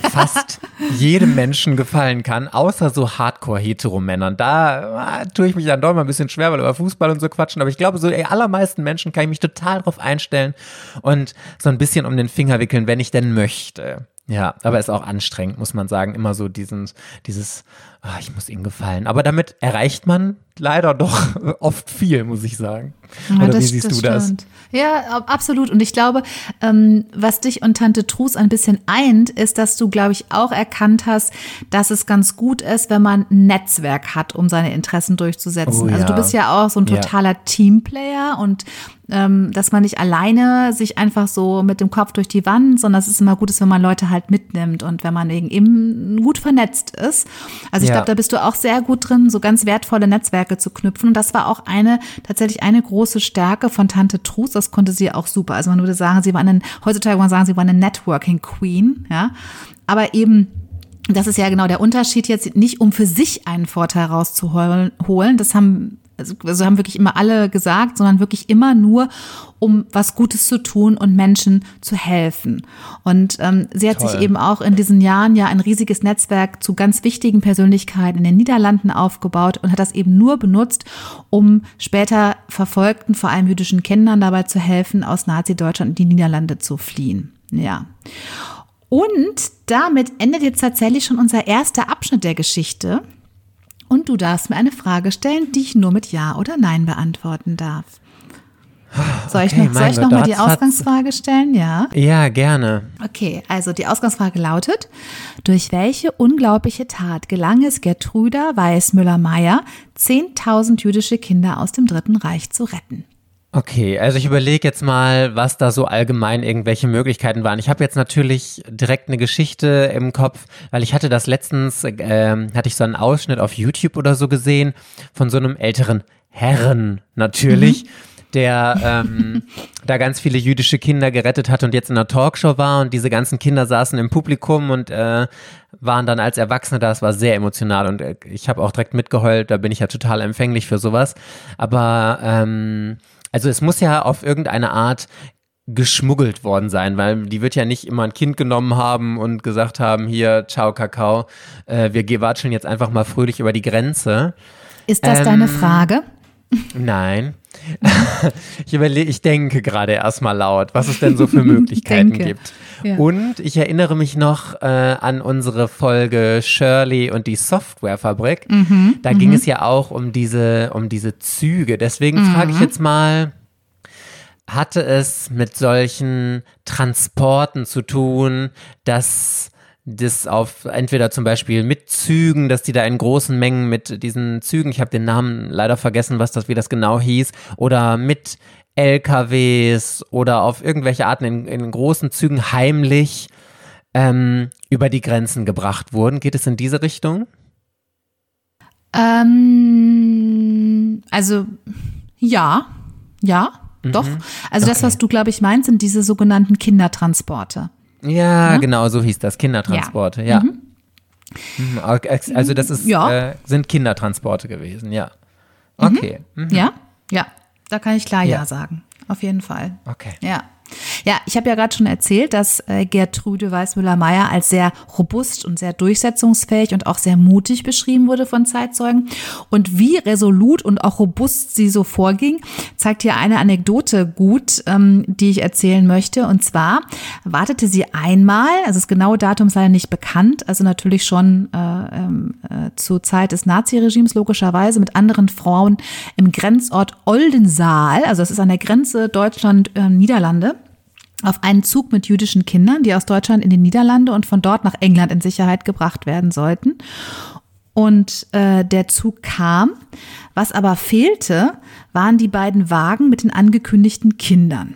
fast jedem Menschen gefallen kann, außer so Hardcore-Hetero-Männern. Da ah, tue ich mich dann doch mal ein bisschen schwer, weil über Fußball und so quatschen. Aber ich glaube, so die allermeisten Menschen kann ich mich total drauf einstellen und so ein bisschen um den Finger wickeln, wenn ich denn möchte. Ja, aber ist auch anstrengend, muss man sagen. Immer so diesen, dieses, ah, ich muss ihnen gefallen. Aber damit erreicht man leider doch oft viel, muss ich sagen. Ja, Oder wie siehst du das? stimmt. Ja, ab- absolut. Und ich glaube, ähm, was dich und Tante Trus ein bisschen eint, ist, dass du, glaube ich, auch erkannt hast, dass es ganz gut ist, wenn man ein Netzwerk hat, um seine Interessen durchzusetzen. Oh, also du ja. bist ja auch so ein Ja. totaler Teamplayer und ähm, dass man nicht alleine sich einfach so mit dem Kopf durch die Wand, sondern dass es immer gut ist, wenn man Leute halt mitnimmt und wenn man eben gut vernetzt ist. Also ich Ja. glaube, da bist du auch sehr gut drin, so ganz wertvolle Netzwerke zu knüpfen. Und das war auch eine, tatsächlich eine große Stärke von Tante Trus. Das konnte sie auch super. Also man würde sagen, sie war eine, heutzutage würde man sagen, sie war eine Networking Queen, ja. Aber eben, das ist ja genau der Unterschied jetzt, nicht um für sich einen Vorteil rauszuholen. holen. Das haben, also also haben wirklich immer alle gesagt, sondern wirklich immer nur, um was Gutes zu tun und Menschen zu helfen. Und ähm, sie hat Toll. sich eben auch in diesen Jahren ja ein riesiges Netzwerk zu ganz wichtigen Persönlichkeiten in den Niederlanden aufgebaut und hat das eben nur benutzt, um später verfolgten, vor allem jüdischen Kindern dabei zu helfen, aus Nazi-Deutschland in die Niederlande zu fliehen. Ja. Und damit endet jetzt tatsächlich schon unser erster Abschnitt der Geschichte. Und du darfst mir eine Frage stellen, die ich nur mit Ja oder Nein beantworten darf. Soll ich Okay, noch, soll ich noch mal die Ausgangsfrage stellen? Ja. Ja, gerne. Okay, also die Ausgangsfrage lautet, durch welche unglaubliche Tat gelang es Gertruda Weißmüller-Meyer, 10.000 jüdische Kinder aus dem Dritten Reich zu retten? Okay, also ich überlege jetzt mal, was da so allgemein irgendwelche Möglichkeiten waren. Ich habe jetzt natürlich direkt eine Geschichte im Kopf, weil ich hatte das letztens, ähm, hatte ich so einen Ausschnitt auf YouTube oder so gesehen von so einem älteren Herren natürlich. Der ähm, da ganz viele jüdische Kinder gerettet hat und jetzt in einer Talkshow war und diese ganzen Kinder saßen im Publikum und äh, waren dann als Erwachsene da. Es war sehr emotional und äh, ich habe auch direkt mitgeheult. Da bin ich ja total empfänglich für sowas. Aber ähm, also es muss ja auf irgendeine Art geschmuggelt worden sein, weil die wird ja nicht immer ein Kind genommen haben und gesagt haben, hier, ciao Kakao, äh, wir watscheln jetzt einfach mal fröhlich über die Grenze. Ist das Ähm, deine Frage? Nein. Ich überlege, ich denke gerade erstmal laut, was es denn so für Möglichkeiten gibt. Ja. Und ich erinnere mich noch äh, an unsere Folge Shirley und die Softwarefabrik. Mhm, da ging es ja auch um diese, um diese Züge. Deswegen Mhm. frage ich jetzt mal, hatte es mit solchen Transporten zu tun, dass das auf entweder zum Beispiel mit Zügen, dass die da in großen Mengen mit diesen Zügen, ich habe den Namen leider vergessen, was das, wie das genau hieß, oder mit LKWs oder auf irgendwelche Arten in, in großen Zügen heimlich ähm, über die Grenzen gebracht wurden. Geht es in diese Richtung? Ähm, also ja, ja, doch. Also das, Mhm. Okay. was du, glaube ich, meinst, sind diese sogenannten Kindertransporte. Ja, genau, so hieß das. Kindertransporte, ja. Mhm, okay, Also das ist, Ja. äh, sind Kindertransporte gewesen, ja. Okay. Mhm. Ja? Ja, da kann ich klar ja, Ja. sagen. Auf jeden Fall. Okay. Ja. Ja, ich habe ja gerade schon erzählt, dass äh, Gertrude Weißmüller-Meyer als sehr robust und sehr durchsetzungsfähig und auch sehr mutig beschrieben wurde von Zeitzeugen. Und wie resolut und auch robust sie so vorging, zeigt hier eine Anekdote gut, ähm, die ich erzählen möchte. Und zwar wartete sie einmal, also das genaue Datum sei nicht bekannt, also natürlich schon äh, ähm, äh, zur Zeit des Naziregimes logischerweise mit anderen Frauen im Grenzort Oldensaal, also das ist an der Grenze Deutschland-Niederlande auf einen Zug mit jüdischen Kindern, die aus Deutschland in die Niederlande und von dort nach England in Sicherheit gebracht werden sollten. Und äh, der Zug kam. Was aber fehlte, waren die beiden Wagen mit den angekündigten Kindern.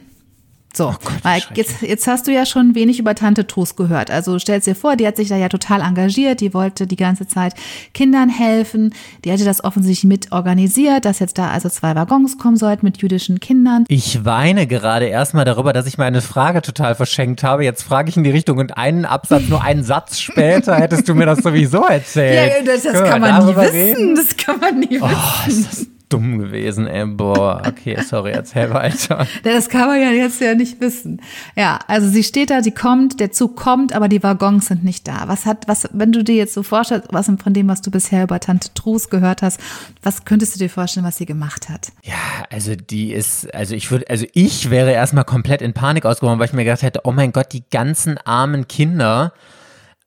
So, oh Gott, weil jetzt, jetzt hast du ja schon wenig über Tante Trus gehört. Also stellst dir vor, die hat sich da ja total engagiert, die wollte die ganze Zeit Kindern helfen, die hatte das offensichtlich mit organisiert, dass jetzt da also zwei Waggons kommen sollten mit jüdischen Kindern. Ich weine gerade erstmal darüber, dass ich meine Frage total verschenkt habe. Jetzt frage ich in die Richtung und einen Absatz, nur einen Satz später hättest du mir das sowieso erzählt. Ja, das, das kann man nie wissen. Reden? Das kann man nie oh, wissen dumm gewesen, ey. Boah, okay, sorry, erzähl weiter. Das kann man ja jetzt ja nicht wissen. Ja, also sie steht da, sie kommt, der Zug kommt, aber die Waggons sind nicht da. Was hat, was, wenn du dir jetzt so vorstellst, was von dem, was du bisher über Tante Trus gehört hast, was könntest du dir vorstellen, was sie gemacht hat? Ja, also die ist, also ich würde, also ich wäre erstmal komplett in Panik ausgekommen, weil ich mir gedacht hätte, oh mein Gott, die ganzen armen Kinder,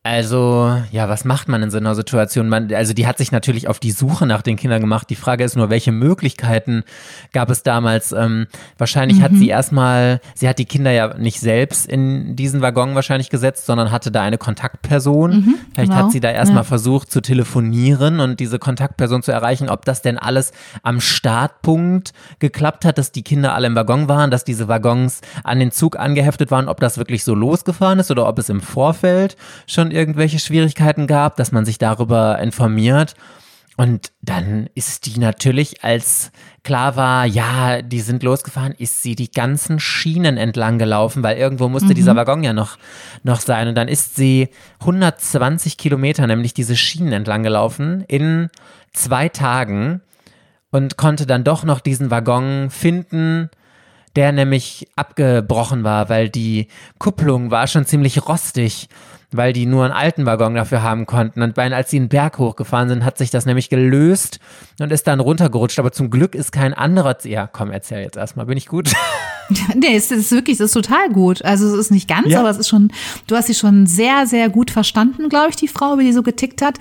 also, ja, was macht man in so einer Situation? Man, also, die hat sich natürlich auf die Suche nach den Kindern gemacht. Die Frage ist nur, welche Möglichkeiten gab es damals? Ähm, wahrscheinlich mhm. hat sie erstmal, sie hat die Kinder ja nicht selbst in diesen Waggon wahrscheinlich gesetzt, sondern hatte da eine Kontaktperson. Mhm, Vielleicht genau. hat sie da erstmal ja. versucht zu telefonieren und diese Kontaktperson zu erreichen, ob das denn alles am Startpunkt geklappt hat, dass die Kinder alle im Waggon waren, dass diese Waggons an den Zug angeheftet waren, ob das wirklich so losgefahren ist oder ob es im Vorfeld schon schon irgendwelche Schwierigkeiten gab, dass man sich darüber informiert. Und dann ist die natürlich, als klar war, ja, die sind losgefahren, ist sie die ganzen Schienen entlang gelaufen, weil irgendwo musste mhm. dieser Waggon ja noch, noch sein. Und dann ist sie 120 Kilometer, nämlich diese Schienen entlang gelaufen, in zwei Tagen und konnte dann doch noch diesen Waggon finden, der nämlich abgebrochen war, weil die Kupplung war schon ziemlich rostig weil die nur einen alten Waggon dafür haben konnten. Und als sie einen Berg hochgefahren sind, hat sich das nämlich gelöst und ist dann runtergerutscht. Aber zum Glück ist kein anderer. Ja, komm, erzähl jetzt erstmal. Bin ich gut? nee, es ist wirklich, es ist total gut. Also es ist nicht ganz, ja. aber es ist schon, du hast sie schon sehr, sehr gut verstanden, glaube ich, die Frau, wie die so getickt hat.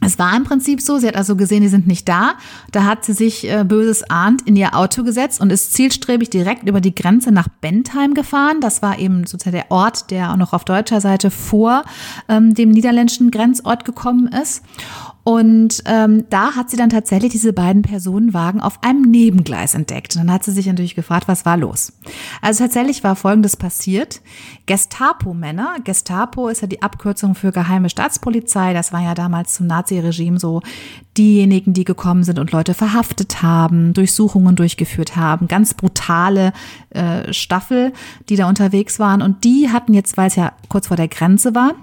Es war im Prinzip so, sie hat also gesehen, die sind nicht da. Da hat sie sich äh, böses ahnt in ihr Auto gesetzt und ist zielstrebig direkt über die Grenze nach Bentheim gefahren. Das war eben sozusagen der Ort, der auch noch auf deutscher Seite vor ähm, dem niederländischen Grenzort gekommen ist. Und ähm, da hat sie dann tatsächlich diese beiden Personenwagen auf einem Nebengleis entdeckt. Und dann hat sie sich natürlich gefragt, was war los? Also tatsächlich war Folgendes passiert. Gestapo-Männer, Gestapo ist ja die Abkürzung für geheime Staatspolizei, das war ja damals zum Naziregime so diejenigen, die gekommen sind und Leute verhaftet haben, Durchsuchungen durchgeführt haben, ganz brutale äh, Staffel, die da unterwegs waren. Und die hatten jetzt, weil es ja kurz vor der Grenze war,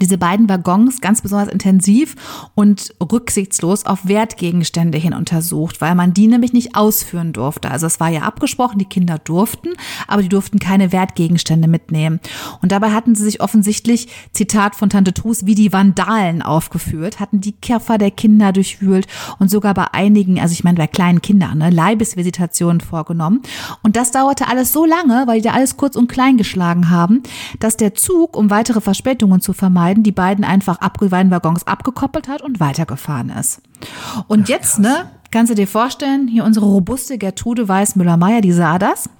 diese beiden Waggons ganz besonders intensiv und rücksichtslos auf Wertgegenstände hin untersucht, weil man die nämlich nicht ausführen durfte. Also es war ja abgesprochen, die Kinder durften, aber die durften keine Wertgegenstände mitnehmen. Und dabei hatten sie sich offensichtlich, Zitat von Tante Trus, wie die Vandalen aufgeführt, hatten die Koffer der Kinder durchwühlt und sogar bei einigen, also ich meine bei kleinen Kindern, ne, Leibesvisitationen vorgenommen. Und das dauerte alles so lange, weil die da alles kurz und klein geschlagen haben, dass der Zug, um weitere Verspätungen zu vermeiden, vermeiden, die beiden einfach beiden Waggons abgekoppelt hat und weitergefahren ist. Und Ach, jetzt, ne, kannst du dir vorstellen, hier unsere robuste Gertrude Weiß-Müller-Meyer, die sah das.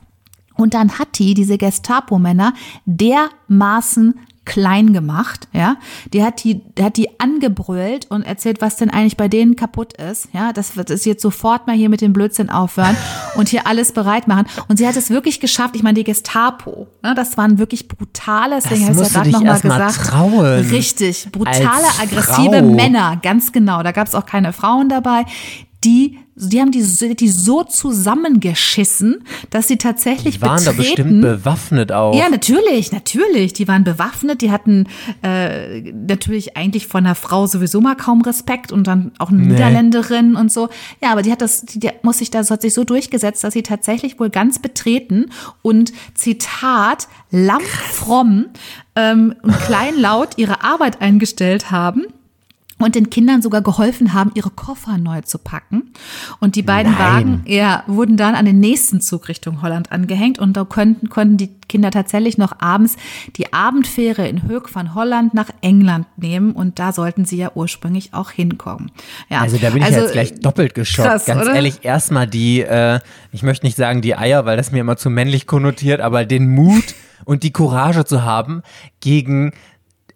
Und dann hat die, diese Gestapo-Männer, dermaßen klein gemacht, ja. Die hat die, die hat die angebrüllt und erzählt, was denn eigentlich bei denen kaputt ist, ja. Das wird es jetzt sofort mal hier mit dem Blödsinn aufhören und hier alles bereit machen. Und sie hat es wirklich geschafft. Ich meine, die Gestapo, ne, das waren wirklich brutale, deswegen habe ich ja gerade nochmal gesagt. Trauen. Richtig, brutale, aggressive. Männer, ganz genau. Da gab es auch keine Frauen dabei, die die haben die, die so zusammengeschissen, dass sie tatsächlich die waren betreten, da bestimmt bewaffnet auch. Ja, natürlich, natürlich. Die waren bewaffnet, die hatten äh, natürlich eigentlich von einer Frau sowieso mal kaum Respekt und dann auch eine nee. Niederländerin und so. Ja, aber die hat das, die, die muss sich das hat sich so durchgesetzt, dass sie tatsächlich wohl ganz betreten und Zitat lammfromm ähm, und kleinlaut ihre Arbeit eingestellt haben und den Kindern sogar geholfen haben, ihre Koffer neu zu packen. Und die beiden Nein. Wagen ja, wurden dann an den nächsten Zug Richtung Holland angehängt und da konnten, konnten die Kinder tatsächlich noch abends die Abendfähre in Höck von Holland nach England nehmen und da sollten sie ja ursprünglich auch hinkommen. Ja, also da bin ich also, jetzt gleich doppelt geschockt. Krass, Ganz oder? ehrlich, erstmal die, äh, ich möchte nicht sagen die Eier, weil das mir immer zu männlich konnotiert, aber den Mut und die Courage zu haben, gegen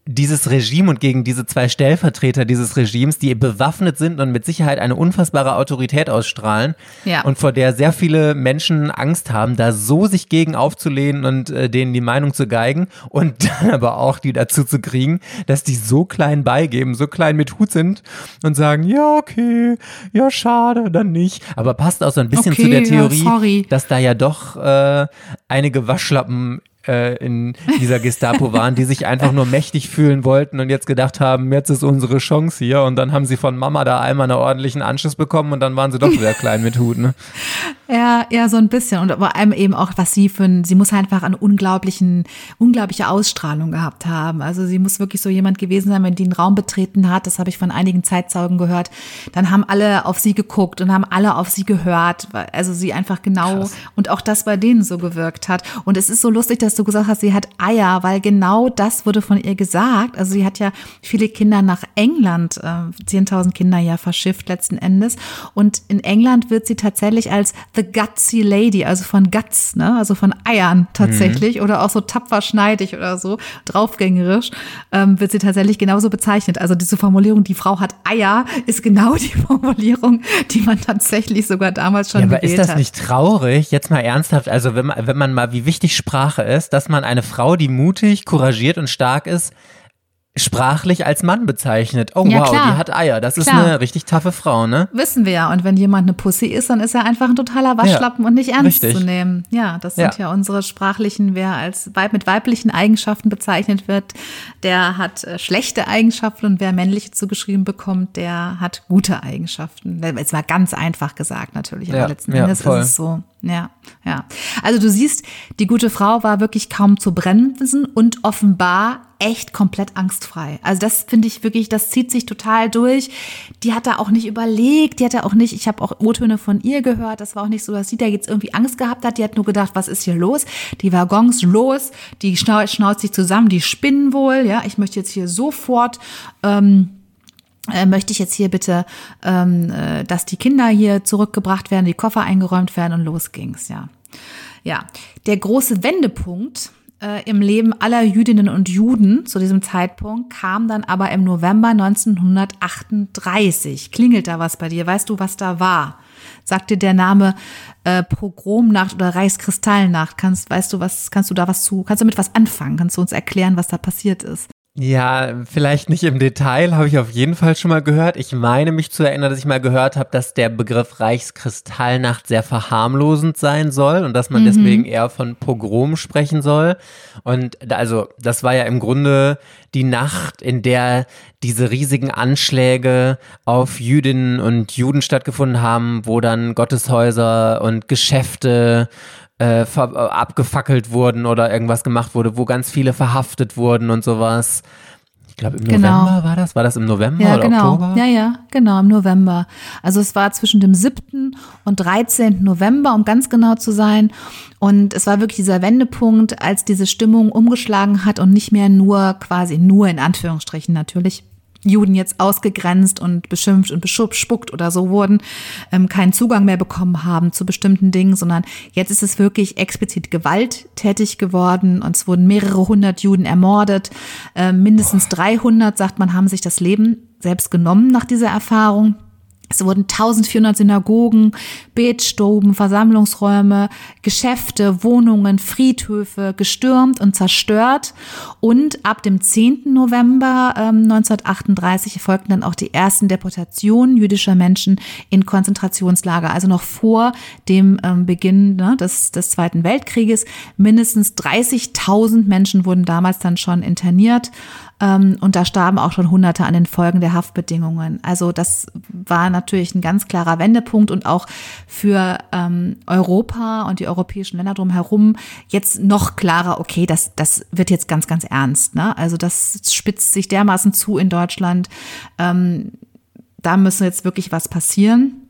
dieses Regime und gegen diese zwei Stellvertreter dieses Regimes, die bewaffnet sind und mit Sicherheit eine unfassbare Autorität ausstrahlen Ja. und vor der sehr viele Menschen Angst haben, da so sich gegen aufzulehnen und äh, denen die Meinung zu geigen und dann aber auch die dazu zu kriegen, dass die so klein beigeben, so klein mit Hut sind und sagen, ja, okay, ja, schade, dann nicht. Aber passt auch so ein bisschen Okay, zu der ja, Theorie, sorry. dass da ja doch äh, einige Waschlappen äh, in dieser Gestapo waren, die sich einfach nur mächtig fühlen wollten und jetzt gedacht haben, jetzt ist unsere Chance hier und dann haben sie von Mama da einmal einen ordentlichen Anschiss bekommen und dann waren sie doch wieder klein mit Hut, ne? Ja, ja, so ein bisschen. Und vor allem eben auch, was sie für ein, sie muss einfach eine unglaublichen, unglaubliche Ausstrahlung gehabt haben. Also sie muss wirklich so jemand gewesen sein, wenn die einen Raum betreten hat, das habe ich von einigen Zeitzeugen gehört, dann haben alle auf sie geguckt und haben alle auf sie gehört. Also sie einfach genau, Krass. und auch das bei denen so gewirkt hat. Und es ist so lustig, dass du gesagt hast, sie hat Eier, weil genau das wurde von ihr gesagt. Also sie hat ja viele Kinder nach England, äh, 10.000 Kinder ja verschifft letzten Endes. Und in England wird sie tatsächlich als the gutsy lady, also von Guts, ne, also von Eiern tatsächlich, oder auch so tapfer schneidig oder so, draufgängerisch, ähm, wird sie tatsächlich genauso bezeichnet. Also diese Formulierung, die Frau hat Eier, ist genau die Formulierung, die man tatsächlich sogar damals schon Ja, aber ist das hat. nicht traurig? Jetzt mal ernsthaft, also wenn man, wenn man mal, wie wichtig Sprache ist, dass man eine Frau, die mutig, couragiert und stark ist, sprachlich als Mann bezeichnet. Oh Ja, wow, klar. die hat Eier. Das ist Klar. eine richtig taffe Frau, ne? Wissen wir ja. Und wenn jemand eine Pussy ist, dann ist er einfach ein totaler Waschlappen und nicht ernst richtig. zu nehmen. Ja, das sind ja, Ja. unsere sprachlichen, wer als Weib mit weiblichen Eigenschaften bezeichnet wird, der hat äh, schlechte Eigenschaften und wer männliche zugeschrieben bekommt, der hat gute Eigenschaften. Jetzt mal ganz einfach gesagt natürlich, aber Ja, letzten ja, Endes ist es so. Ja, ja. Also du siehst, die gute Frau war wirklich kaum zu bremsen und offenbar echt komplett angstfrei. Also das finde ich wirklich, das zieht sich total durch. Die hat da auch nicht überlegt, die hat da auch nicht, ich habe auch O-Töne von ihr gehört, das war auch nicht so, dass sie da jetzt irgendwie Angst gehabt hat, die hat nur gedacht, was ist hier los? Die Waggons los, die schnau schnauzt sich zusammen, die spinnen wohl, ja, ich möchte jetzt hier sofort ähm, äh, möchte ich jetzt hier bitte, ähm, äh, dass die Kinder hier zurückgebracht werden, die Koffer eingeräumt werden und los ging's, ja. Ja, der große Wendepunkt äh, im Leben aller Jüdinnen und Juden zu diesem Zeitpunkt kam dann aber im November 1938. Klingelt da was bei dir? Weißt du, was da war? Sagt dir der Name äh, Pogromnacht oder Reichskristallnacht? Kannst, weißt du was? Kannst du da was zu? Kannst du mit was anfangen? Kannst du uns erklären, was da passiert ist? Ja, vielleicht nicht im Detail, habe ich auf jeden Fall schon mal gehört. Ich meine mich zu erinnern, dass ich mal gehört habe, dass der Begriff Reichskristallnacht sehr verharmlosend sein soll und dass man deswegen eher von Pogrom sprechen soll. Und also, das war ja im Grunde die Nacht, in der diese riesigen Anschläge auf Jüdinnen und Juden stattgefunden haben, wo dann Gotteshäuser und Geschäfte äh, äh, abgefackelt wurden oder irgendwas gemacht wurde, wo ganz viele verhaftet wurden und sowas. Ich glaube, im Genau. November war das? War das im November Ja, oder genau. Oktober? Ja, ja, genau, im November. Also es war zwischen dem 7. und 13. November, um ganz genau zu sein. Und es war wirklich dieser Wendepunkt, als diese Stimmung umgeschlagen hat und nicht mehr nur quasi nur in Anführungsstrichen natürlich Juden jetzt ausgegrenzt und beschimpft und bespuckt oder so wurden, ähm, keinen Zugang mehr bekommen haben zu bestimmten Dingen, sondern jetzt ist es wirklich explizit gewalttätig geworden und es wurden mehrere hundert Juden ermordet. Ähm, mindestens 300, sagt man, haben sich das Leben selbst genommen nach dieser Erfahrung. Es wurden 1400 Synagogen, Betstuben, Versammlungsräume, Geschäfte, Wohnungen, Friedhöfe gestürmt und zerstört. Und ab dem 10. November ähm, 1938 erfolgten dann auch die ersten Deportationen jüdischer Menschen in Konzentrationslager. Also noch vor dem ähm, Beginn ne, des, des Zweiten Weltkrieges. Mindestens 30.000 Menschen wurden damals dann schon interniert. Ähm, und da starben auch schon Hunderte an den Folgen der Haftbedingungen. Also das war natürlich ein ganz klarer Wendepunkt und auch für ähm, Europa und die europäischen Länder drumherum jetzt noch klarer, okay, das, das wird jetzt ganz, ganz ernst. Ne? Also das spitzt sich dermaßen zu in Deutschland. Ähm, da müssen jetzt wirklich was passieren.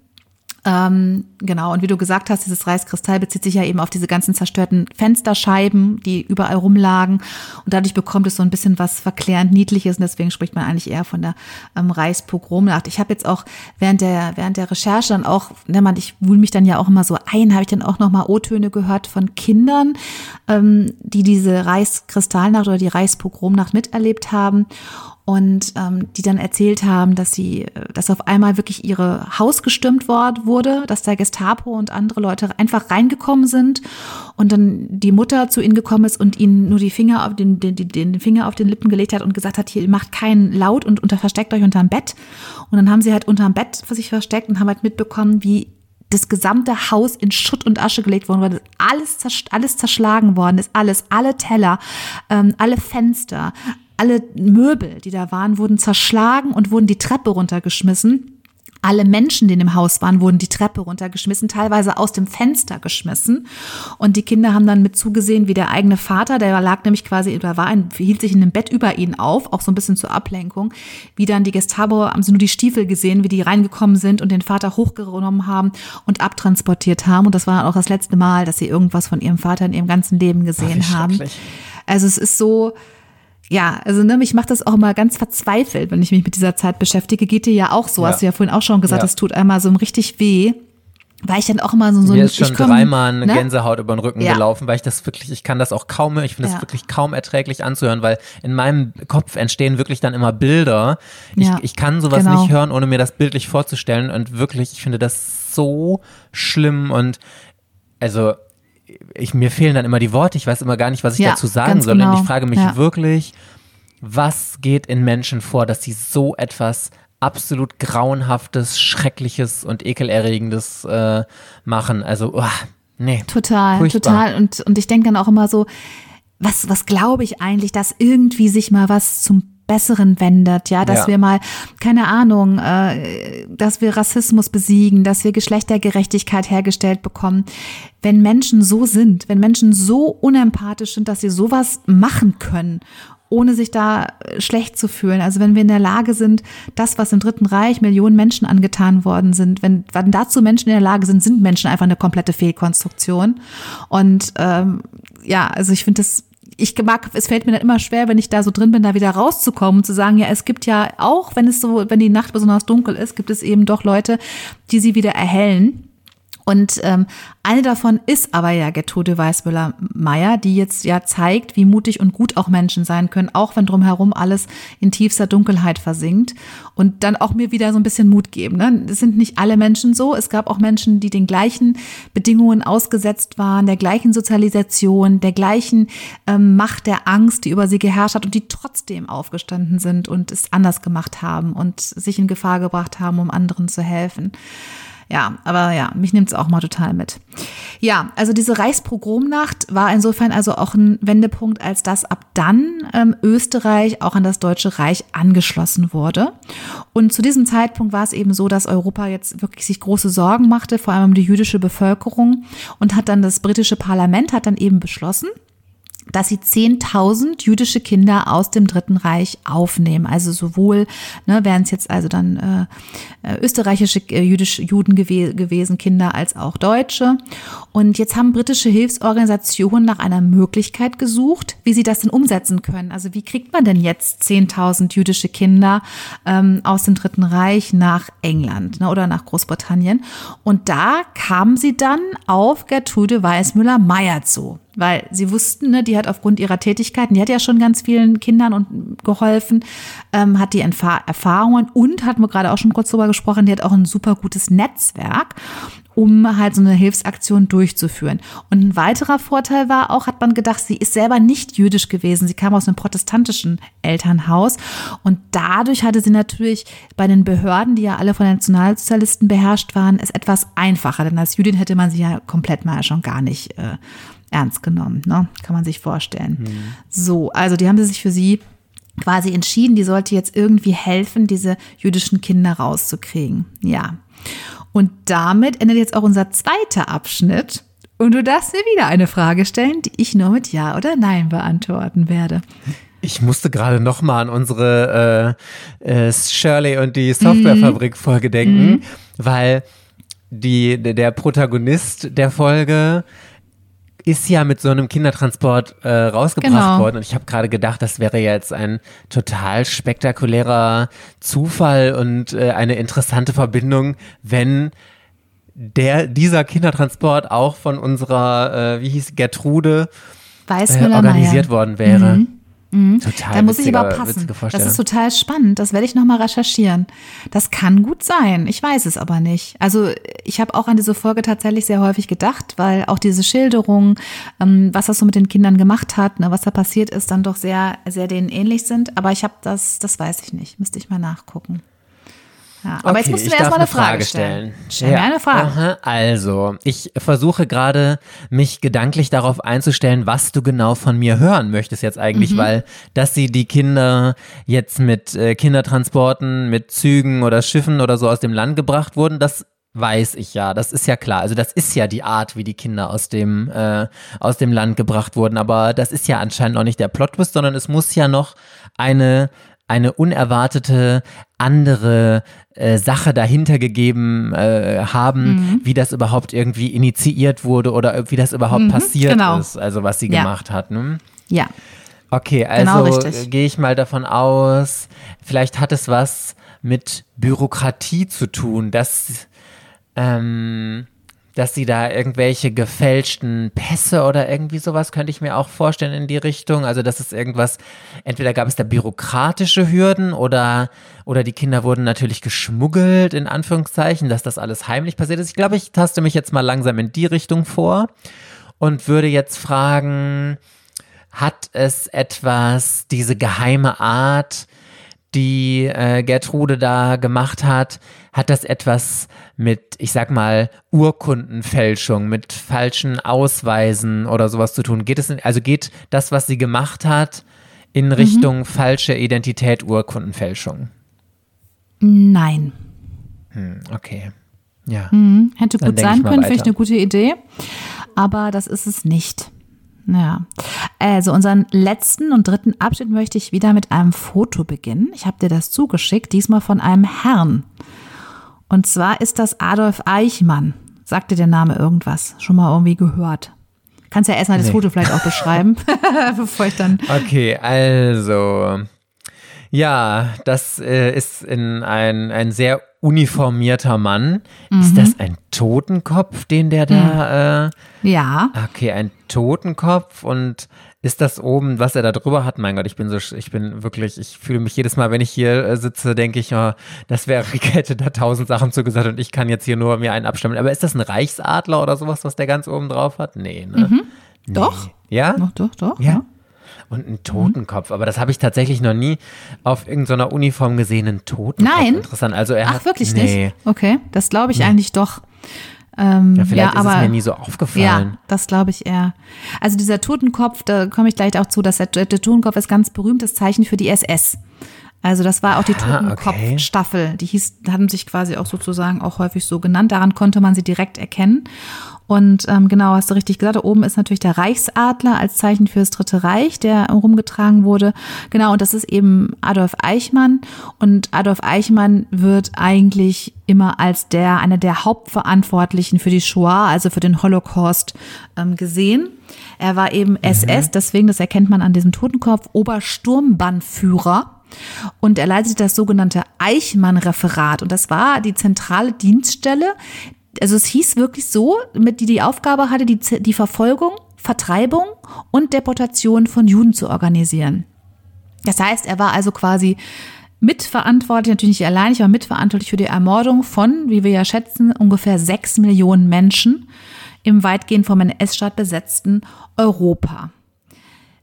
Ähm, genau, und wie du gesagt hast, dieses Reiskristall bezieht sich ja eben auf diese ganzen zerstörten Fensterscheiben, die überall rumlagen. Und dadurch bekommt es so ein bisschen was verklärend Niedliches. Und deswegen spricht man eigentlich eher von der ähm, Reichspogromnacht. Ich habe jetzt auch während der, während der Recherche dann auch, ne, man, ich wühle mich dann ja auch immer so ein, habe ich dann auch nochmal O-Töne gehört von Kindern, ähm, die diese Reichskristallnacht oder die Reichspogromnacht miterlebt haben und ähm, die dann erzählt haben, dass sie, dass auf einmal wirklich ihre Haus gestürmt worden wurde, dass der Gestapo und andere Leute einfach reingekommen sind und dann die Mutter zu ihnen gekommen ist und ihnen nur die Finger auf den, den, den Finger auf den Lippen gelegt hat und gesagt hat, hier macht keinen Laut und unter, versteckt euch unterm Bett. Und dann haben sie halt unterm Bett für sich versteckt und haben halt mitbekommen, wie das gesamte Haus in Schutt und Asche gelegt worden war, alles, alles zerschlagen worden ist, alles, alle Teller, ähm, alle Fenster, alle Möbel, die da waren, wurden zerschlagen und wurden die Treppe runtergeschmissen. Alle Menschen, die in dem Haus waren, wurden die Treppe runtergeschmissen, teilweise aus dem Fenster geschmissen. Und die Kinder haben dann mit zugesehen, wie der eigene Vater, der lag nämlich quasi, oder war ein, hielt sich in dem Bett über ihnen auf, auch so ein bisschen zur Ablenkung, wie dann die Gestapo, haben sie nur die Stiefel gesehen, wie die reingekommen sind und den Vater hochgenommen haben und abtransportiert haben. Und das war auch das letzte Mal, dass sie irgendwas von ihrem Vater in ihrem ganzen Leben gesehen Ach, haben. Also es ist so, ja, also ne, mich macht das auch immer ganz verzweifelt, wenn ich mich mit dieser Zeit beschäftige. Geht dir ja auch so, ja. hast du ja vorhin auch schon gesagt, es ja. tut einmal so richtig weh. Weil ich dann auch immer so, so Mir ist schon komm, dreimal eine ne? Gänsehaut über den Rücken ja. gelaufen, weil ich das wirklich, ich kann das auch kaum, ich finde das wirklich kaum erträglich anzuhören, weil in meinem Kopf entstehen wirklich dann immer Bilder. Ich, ich kann sowas genau. nicht hören, ohne mir das bildlich vorzustellen und wirklich, ich finde das so schlimm und also ich, mir fehlen dann immer die Worte, ich weiß immer gar nicht, was ich ja, dazu sagen soll. Genau. Und ich frage mich ja. wirklich, was geht in Menschen vor, dass sie so etwas absolut grauenhaftes, schreckliches und ekelerregendes äh, machen. Also, oh, nee. Total, furchtbar. total. Und, und ich denke dann auch immer so, was, was glaube ich eigentlich, dass irgendwie sich mal was zum Besseren wendet, ja, dass ja. wir mal, keine Ahnung, äh, dass wir Rassismus besiegen, dass wir Geschlechtergerechtigkeit hergestellt bekommen. Wenn Menschen so sind, wenn Menschen so unempathisch sind, dass sie sowas machen können ohne sich da schlecht zu fühlen. Also wenn wir in der Lage sind, das, was im Dritten Reich Millionen Menschen angetan worden sind, wenn, wenn dazu Menschen in der Lage sind, sind Menschen einfach eine komplette Fehlkonstruktion. Und ähm, ja, also ich finde das ich mag, es fällt mir dann immer schwer, wenn ich da so drin bin, da wieder rauszukommen und zu sagen, ja, es gibt ja auch, wenn es so, wenn die Nacht besonders dunkel ist, gibt es eben doch Leute, die sie wieder erhellen. Und ähm, eine davon ist aber ja Gertrude Weißmüller-Meyer, die jetzt ja zeigt, wie mutig und gut auch Menschen sein können, auch wenn drumherum alles in tiefster Dunkelheit versinkt. Und dann auch mir wieder so ein bisschen Mut geben. Ne? Es sind nicht alle Menschen so. Es gab auch Menschen, die den gleichen Bedingungen ausgesetzt waren, der gleichen Sozialisation, der gleichen ähm, Macht der Angst, die über sie geherrscht hat und die trotzdem aufgestanden sind und es anders gemacht haben und sich in Gefahr gebracht haben, um anderen zu helfen. Ja, aber ja, mich nimmt es auch mal total mit. Ja, also diese Reichspogromnacht war insofern also auch ein Wendepunkt, als dass ab dann ähm, Österreich auch an das Deutsche Reich angeschlossen wurde. Und zu diesem Zeitpunkt war es eben so, dass Europa jetzt wirklich sich große Sorgen machte, vor allem um die jüdische Bevölkerung und hat dann das britische Parlament hat dann eben beschlossen, dass sie 10.000 jüdische Kinder aus dem Dritten Reich aufnehmen. Also sowohl, ne, wären es jetzt also dann äh, äh, österreichische äh, jüdische Juden gew gewesen, Kinder, als auch Deutsche. Und jetzt haben britische Hilfsorganisationen nach einer Möglichkeit gesucht, wie sie das denn umsetzen können. Also wie kriegt man denn jetzt 10.000 jüdische Kinder ähm, aus dem Dritten Reich nach England ne, oder nach Großbritannien? Und da kamen sie dann auf Gertrude Weißmüller-Meyer zu weil sie wussten, ne, die hat aufgrund ihrer Tätigkeiten, die hat ja schon ganz vielen Kindern und geholfen, ähm, hat die Erfahrungen und hatten wir gerade auch schon kurz drüber gesprochen, die hat auch ein super gutes Netzwerk um halt so eine Hilfsaktion durchzuführen. Und ein weiterer Vorteil war auch, hat man gedacht, sie ist selber nicht jüdisch gewesen. Sie kam aus einem protestantischen Elternhaus und dadurch hatte sie natürlich bei den Behörden, die ja alle von Nationalsozialisten beherrscht waren, es etwas einfacher. Denn als Jüdin hätte man sie ja komplett mal schon gar nicht äh, ernst genommen. Ne? Kann man sich vorstellen. Mhm. So, also die haben sich für sie quasi entschieden, die sollte jetzt irgendwie helfen, diese jüdischen Kinder rauszukriegen. Ja. Und damit endet jetzt auch unser zweiter Abschnitt. Und du darfst mir wieder eine Frage stellen, die ich nur mit Ja oder Nein beantworten werde. Ich musste gerade noch mal an unsere äh, äh, Shirley und die Softwarefabrik-Folge denken, mhm. weil die, der Protagonist der Folge ist ja mit so einem Kindertransport äh, rausgebracht Genau. worden. Und ich habe gerade gedacht, das wäre jetzt ein total spektakulärer Zufall und äh, eine interessante Verbindung, wenn der, dieser Kindertransport auch von unserer, äh, wie hieß Gertrude, äh, organisiert worden wäre. Total Mhm. Da muss ich aber passen. Das ist total spannend. Das werde ich nochmal recherchieren. Das kann gut sein. Ich weiß es aber nicht. Also ich habe auch an diese Folge tatsächlich sehr häufig gedacht, weil auch diese Schilderungen, ähm, was das so mit den Kindern gemacht hat, ne, was da passiert ist, dann doch sehr, sehr denen ähnlich sind. Aber ich habe das, das weiß ich nicht. Müsste ich mal nachgucken. Ja, aber jetzt Okay, musst du mir erstmal eine Frage stellen. Stell mir Ja. eine Frage. Aha, also, ich versuche gerade, mich gedanklich darauf einzustellen, was du genau von mir hören möchtest jetzt eigentlich, Mhm. weil, dass sie die Kinder jetzt mit äh, Kindertransporten, mit Zügen oder Schiffen oder so aus dem Land gebracht wurden, das weiß ich ja, das ist ja klar. Also das ist ja die Art, wie die Kinder aus dem, äh, aus dem Land gebracht wurden. Aber das ist ja anscheinend noch nicht der Plot-Twist, sondern es muss ja noch eine, eine unerwartete andere äh, Sache dahinter gegeben äh, haben, Mhm. wie das überhaupt irgendwie initiiert wurde oder wie das überhaupt passiert genau. ist, also was sie Ja. gemacht hat. Ne? Ja. Okay, Genau, also äh, gehe ich mal davon aus, vielleicht hat es was mit Bürokratie zu tun, dass, ähm, dass sie da irgendwelche gefälschten Pässe oder irgendwie sowas könnte ich mir auch vorstellen in die Richtung. Also dass es irgendwas, entweder gab es da bürokratische Hürden oder, oder die Kinder wurden natürlich geschmuggelt, in Anführungszeichen, dass das alles heimlich passiert ist. Ich glaube, ich taste mich jetzt mal langsam in die Richtung vor und würde jetzt fragen, hat es etwas, diese geheime Art, die äh, Gertrude da gemacht hat, hat das etwas mit, ich sag mal, Urkundenfälschung, mit falschen Ausweisen oder sowas zu tun? Geht es, in, also geht das, was sie gemacht hat, in Richtung falsche Identität, Urkundenfälschung? Nein. Hm, okay. Ja. Hm, hätte gut sein können, finde ich weiter. eine gute Idee. Aber das ist es nicht. Ja. Also unseren letzten und dritten Abschnitt möchte ich wieder mit einem Foto beginnen. Ich habe dir das zugeschickt, diesmal von einem Herrn. Und zwar ist das Adolf Eichmann. Sagt dir der Name irgendwas? Schon mal irgendwie gehört? Kannst ja erstmal das Nee. Foto vielleicht auch beschreiben, bevor ich dann. Okay, also. Ja, das äh, ist in ein, ein sehr uniformierter Mann. Ist das ein Totenkopf, den der da. Äh, Ja. okay, ein Totenkopf und ist das oben, was er da drüber hat? Mein Gott, ich bin so, ich bin wirklich, ich fühle mich jedes Mal, wenn ich hier äh, sitze, denke ich, oh, das wäre, Rick hätte da tausend Sachen zugesagt und ich kann jetzt hier nur mir einen abstammeln. Aber ist das ein Reichsadler oder sowas, was der ganz oben drauf hat? Nee, ne? Nee. Doch. Ja? Doch, doch, doch. Ja. Und ein Totenkopf, aber das habe ich tatsächlich noch nie auf irgendeiner Uniform gesehen, einen Totenkopf. Nein? Interessant. Also er Ach, hat, wirklich nee. nicht? Okay, das glaube ich eigentlich doch. Ähm, Ja, vielleicht ja, ist aber, es mir nie so aufgefallen. Ja, das glaube ich eher. Also dieser Totenkopf, da komme ich gleich auch zu, dass der, der Totenkopf ist ganz berühmtes Zeichen für die SS. Also das war auch die Ah, okay. Totenkopfstaffel. Die hieß, haben sich quasi auch sozusagen auch häufig so genannt. Daran konnte man sie direkt erkennen. Und ähm, genau, hast du richtig gesagt, da oben ist natürlich der Reichsadler als Zeichen für das Dritte Reich, der rumgetragen wurde. Genau, und das ist eben Adolf Eichmann. Und Adolf Eichmann wird eigentlich immer als der, einer der Hauptverantwortlichen für die Shoah, also für den Holocaust, ähm, gesehen. Er war eben SS, deswegen, das erkennt man an diesem Totenkopf, Obersturmbannführer. Und er leitete das sogenannte Eichmann-Referat. Und das war die zentrale Dienststelle. Also es hieß wirklich so, mit die die Aufgabe hatte, die, die Verfolgung, Vertreibung und Deportation von Juden zu organisieren. Das heißt, er war also quasi mitverantwortlich, natürlich nicht allein, ich war mitverantwortlich für die Ermordung von, wie wir ja schätzen, ungefähr sechs Millionen Menschen im weitgehend vom NS-Staat besetzten Europa.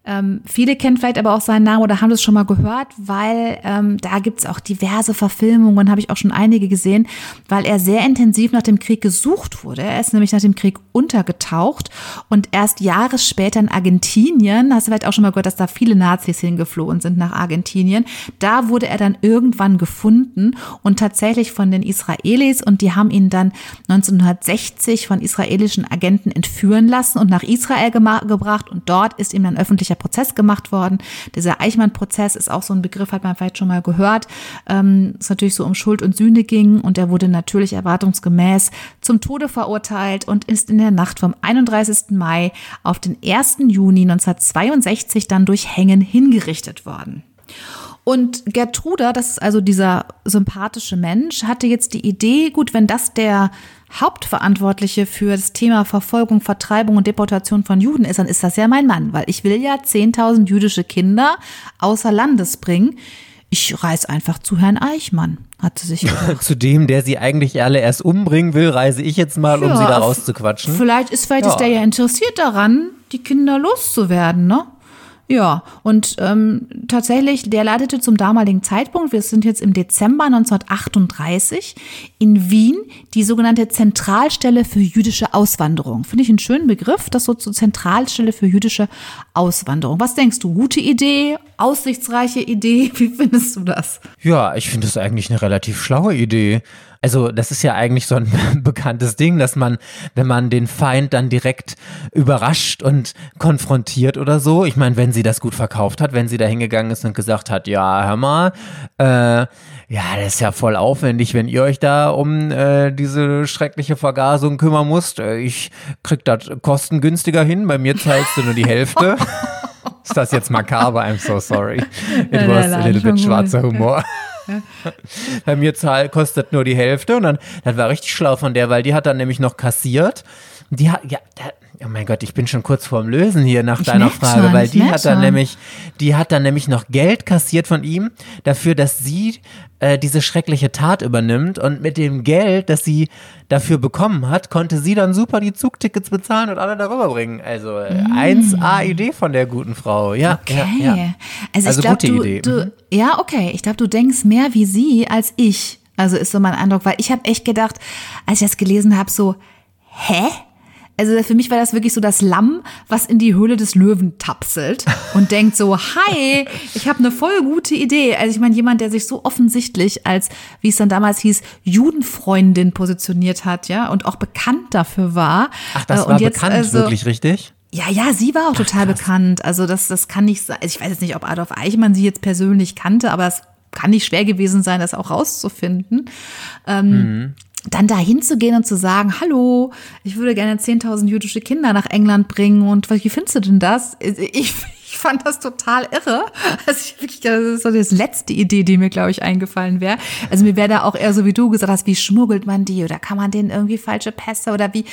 Ähm, viele kennen vielleicht aber auch seinen Namen oder haben das schon mal gehört, weil ähm, da gibt's auch diverse Verfilmungen, habe ich auch schon einige gesehen, weil er sehr intensiv nach dem Krieg gesucht wurde. Er ist nämlich nach dem Krieg untergetaucht und erst Jahre später in Argentinien, hast du vielleicht auch schon mal gehört, dass da viele Nazis hingeflohen sind nach Argentinien, da wurde er dann irgendwann gefunden und tatsächlich von den Israelis und die haben ihn dann 1960 von israelischen Agenten entführen lassen und nach Israel gebracht und dort ist ihm dann öffentlicherweise richterlicher Prozess gemacht worden. Dieser Eichmann-Prozess ist auch so ein Begriff, hat man vielleicht schon mal gehört. Ähm, es natürlich so um Schuld und Sühne ging und er wurde natürlich erwartungsgemäß zum Tode verurteilt und ist in der Nacht vom 31. Mai auf den 1. Juni 1962 dann durch Hängen hingerichtet worden. Und Gertruda, das ist also dieser sympathische Mensch, hatte jetzt die Idee, gut, wenn das der Hauptverantwortliche für das Thema Verfolgung, Vertreibung und Deportation von Juden ist, dann ist das ja mein Mann, weil ich will ja 10.000 jüdische Kinder außer Landes bringen. Ich reise einfach zu Herrn Eichmann, hat sie sich gedacht. zu dem, der sie eigentlich alle erst umbringen will, reise ich jetzt mal, ja, um sie da rauszuquatschen. Vielleicht ist, vielleicht ja. ist der ja interessiert daran, die Kinder loszuwerden, ne? Ja, und ähm, tatsächlich, der leitete zum damaligen Zeitpunkt, wir sind jetzt im Dezember 1938, in Wien die sogenannte Zentralstelle für jüdische Auswanderung. Finde ich einen schönen Begriff, das so zur Zentralstelle für jüdische Auswanderung. Was denkst du? Gute Idee? Aussichtsreiche Idee? Wie findest du das? Ja, ich finde das eigentlich eine relativ schlaue Idee. Also das ist ja eigentlich so ein bekanntes Ding, dass man, wenn man den Feind dann direkt überrascht und konfrontiert oder so, ich meine, wenn sie das gut verkauft hat, wenn sie da hingegangen ist und gesagt hat, ja, hör mal, äh, ja, das ist ja voll aufwendig, wenn ihr euch da um äh, diese schreckliche Vergasung kümmern müsst. Äh, ich krieg das kostengünstiger hin, bei mir zahlst du nur die Hälfte. ist das jetzt makaber? I'm so sorry. It was a little bit schwarzer Humor. Bei mir Zahl kostet nur die Hälfte und dann, das war richtig schlau von der, weil die hat dann nämlich noch kassiert. Die hat, ja, oh mein Gott, ich bin schon kurz vorm Lösen hier nach ich deiner Frage, schon, weil die hat dann schon. nämlich, die hat dann nämlich noch Geld kassiert von ihm dafür, dass sie äh, diese schreckliche Tat übernimmt und mit dem Geld, das sie dafür bekommen hat, konnte sie dann super die Zugtickets bezahlen und alle darüber bringen. Also äh, mm. 1A Idee von der guten Frau. Ja, okay. Ja, ja. Also, also ich glaube, du, Idee. du, mhm. ja, okay. Ich glaube, du denkst mehr wie sie als ich. Also ist so mein Eindruck, weil ich habe echt gedacht, als ich das gelesen habe, so, hä? Also für mich war das wirklich so das Lamm, was in die Höhle des Löwen tapselt und denkt so, hi, ich habe eine voll gute Idee. Also ich meine, jemand, der sich so offensichtlich als, wie es dann damals hieß, Judenfreundin positioniert hat, ja, und auch bekannt dafür war. Ach, das äh, war jetzt, bekannt, also, wirklich richtig? Ja, ja, sie war auch Ach, total krass. bekannt. Also das, das kann nicht sein. Also ich weiß jetzt nicht, ob Adolf Eichmann sie jetzt persönlich kannte, aber es kann nicht schwer gewesen sein, das auch rauszufinden. Ähm, mhm dann da hinzugehen und zu sagen, hallo, ich würde gerne 10.000 jüdische Kinder nach England bringen und wie findest du denn das? Ich fand das total irre. Also ich das ist so das letzte Idee, die mir, glaube ich, eingefallen wäre. Also mir wäre da auch eher so, wie du gesagt hast, wie schmuggelt man die oder kann man denen irgendwie falsche Pässe oder wie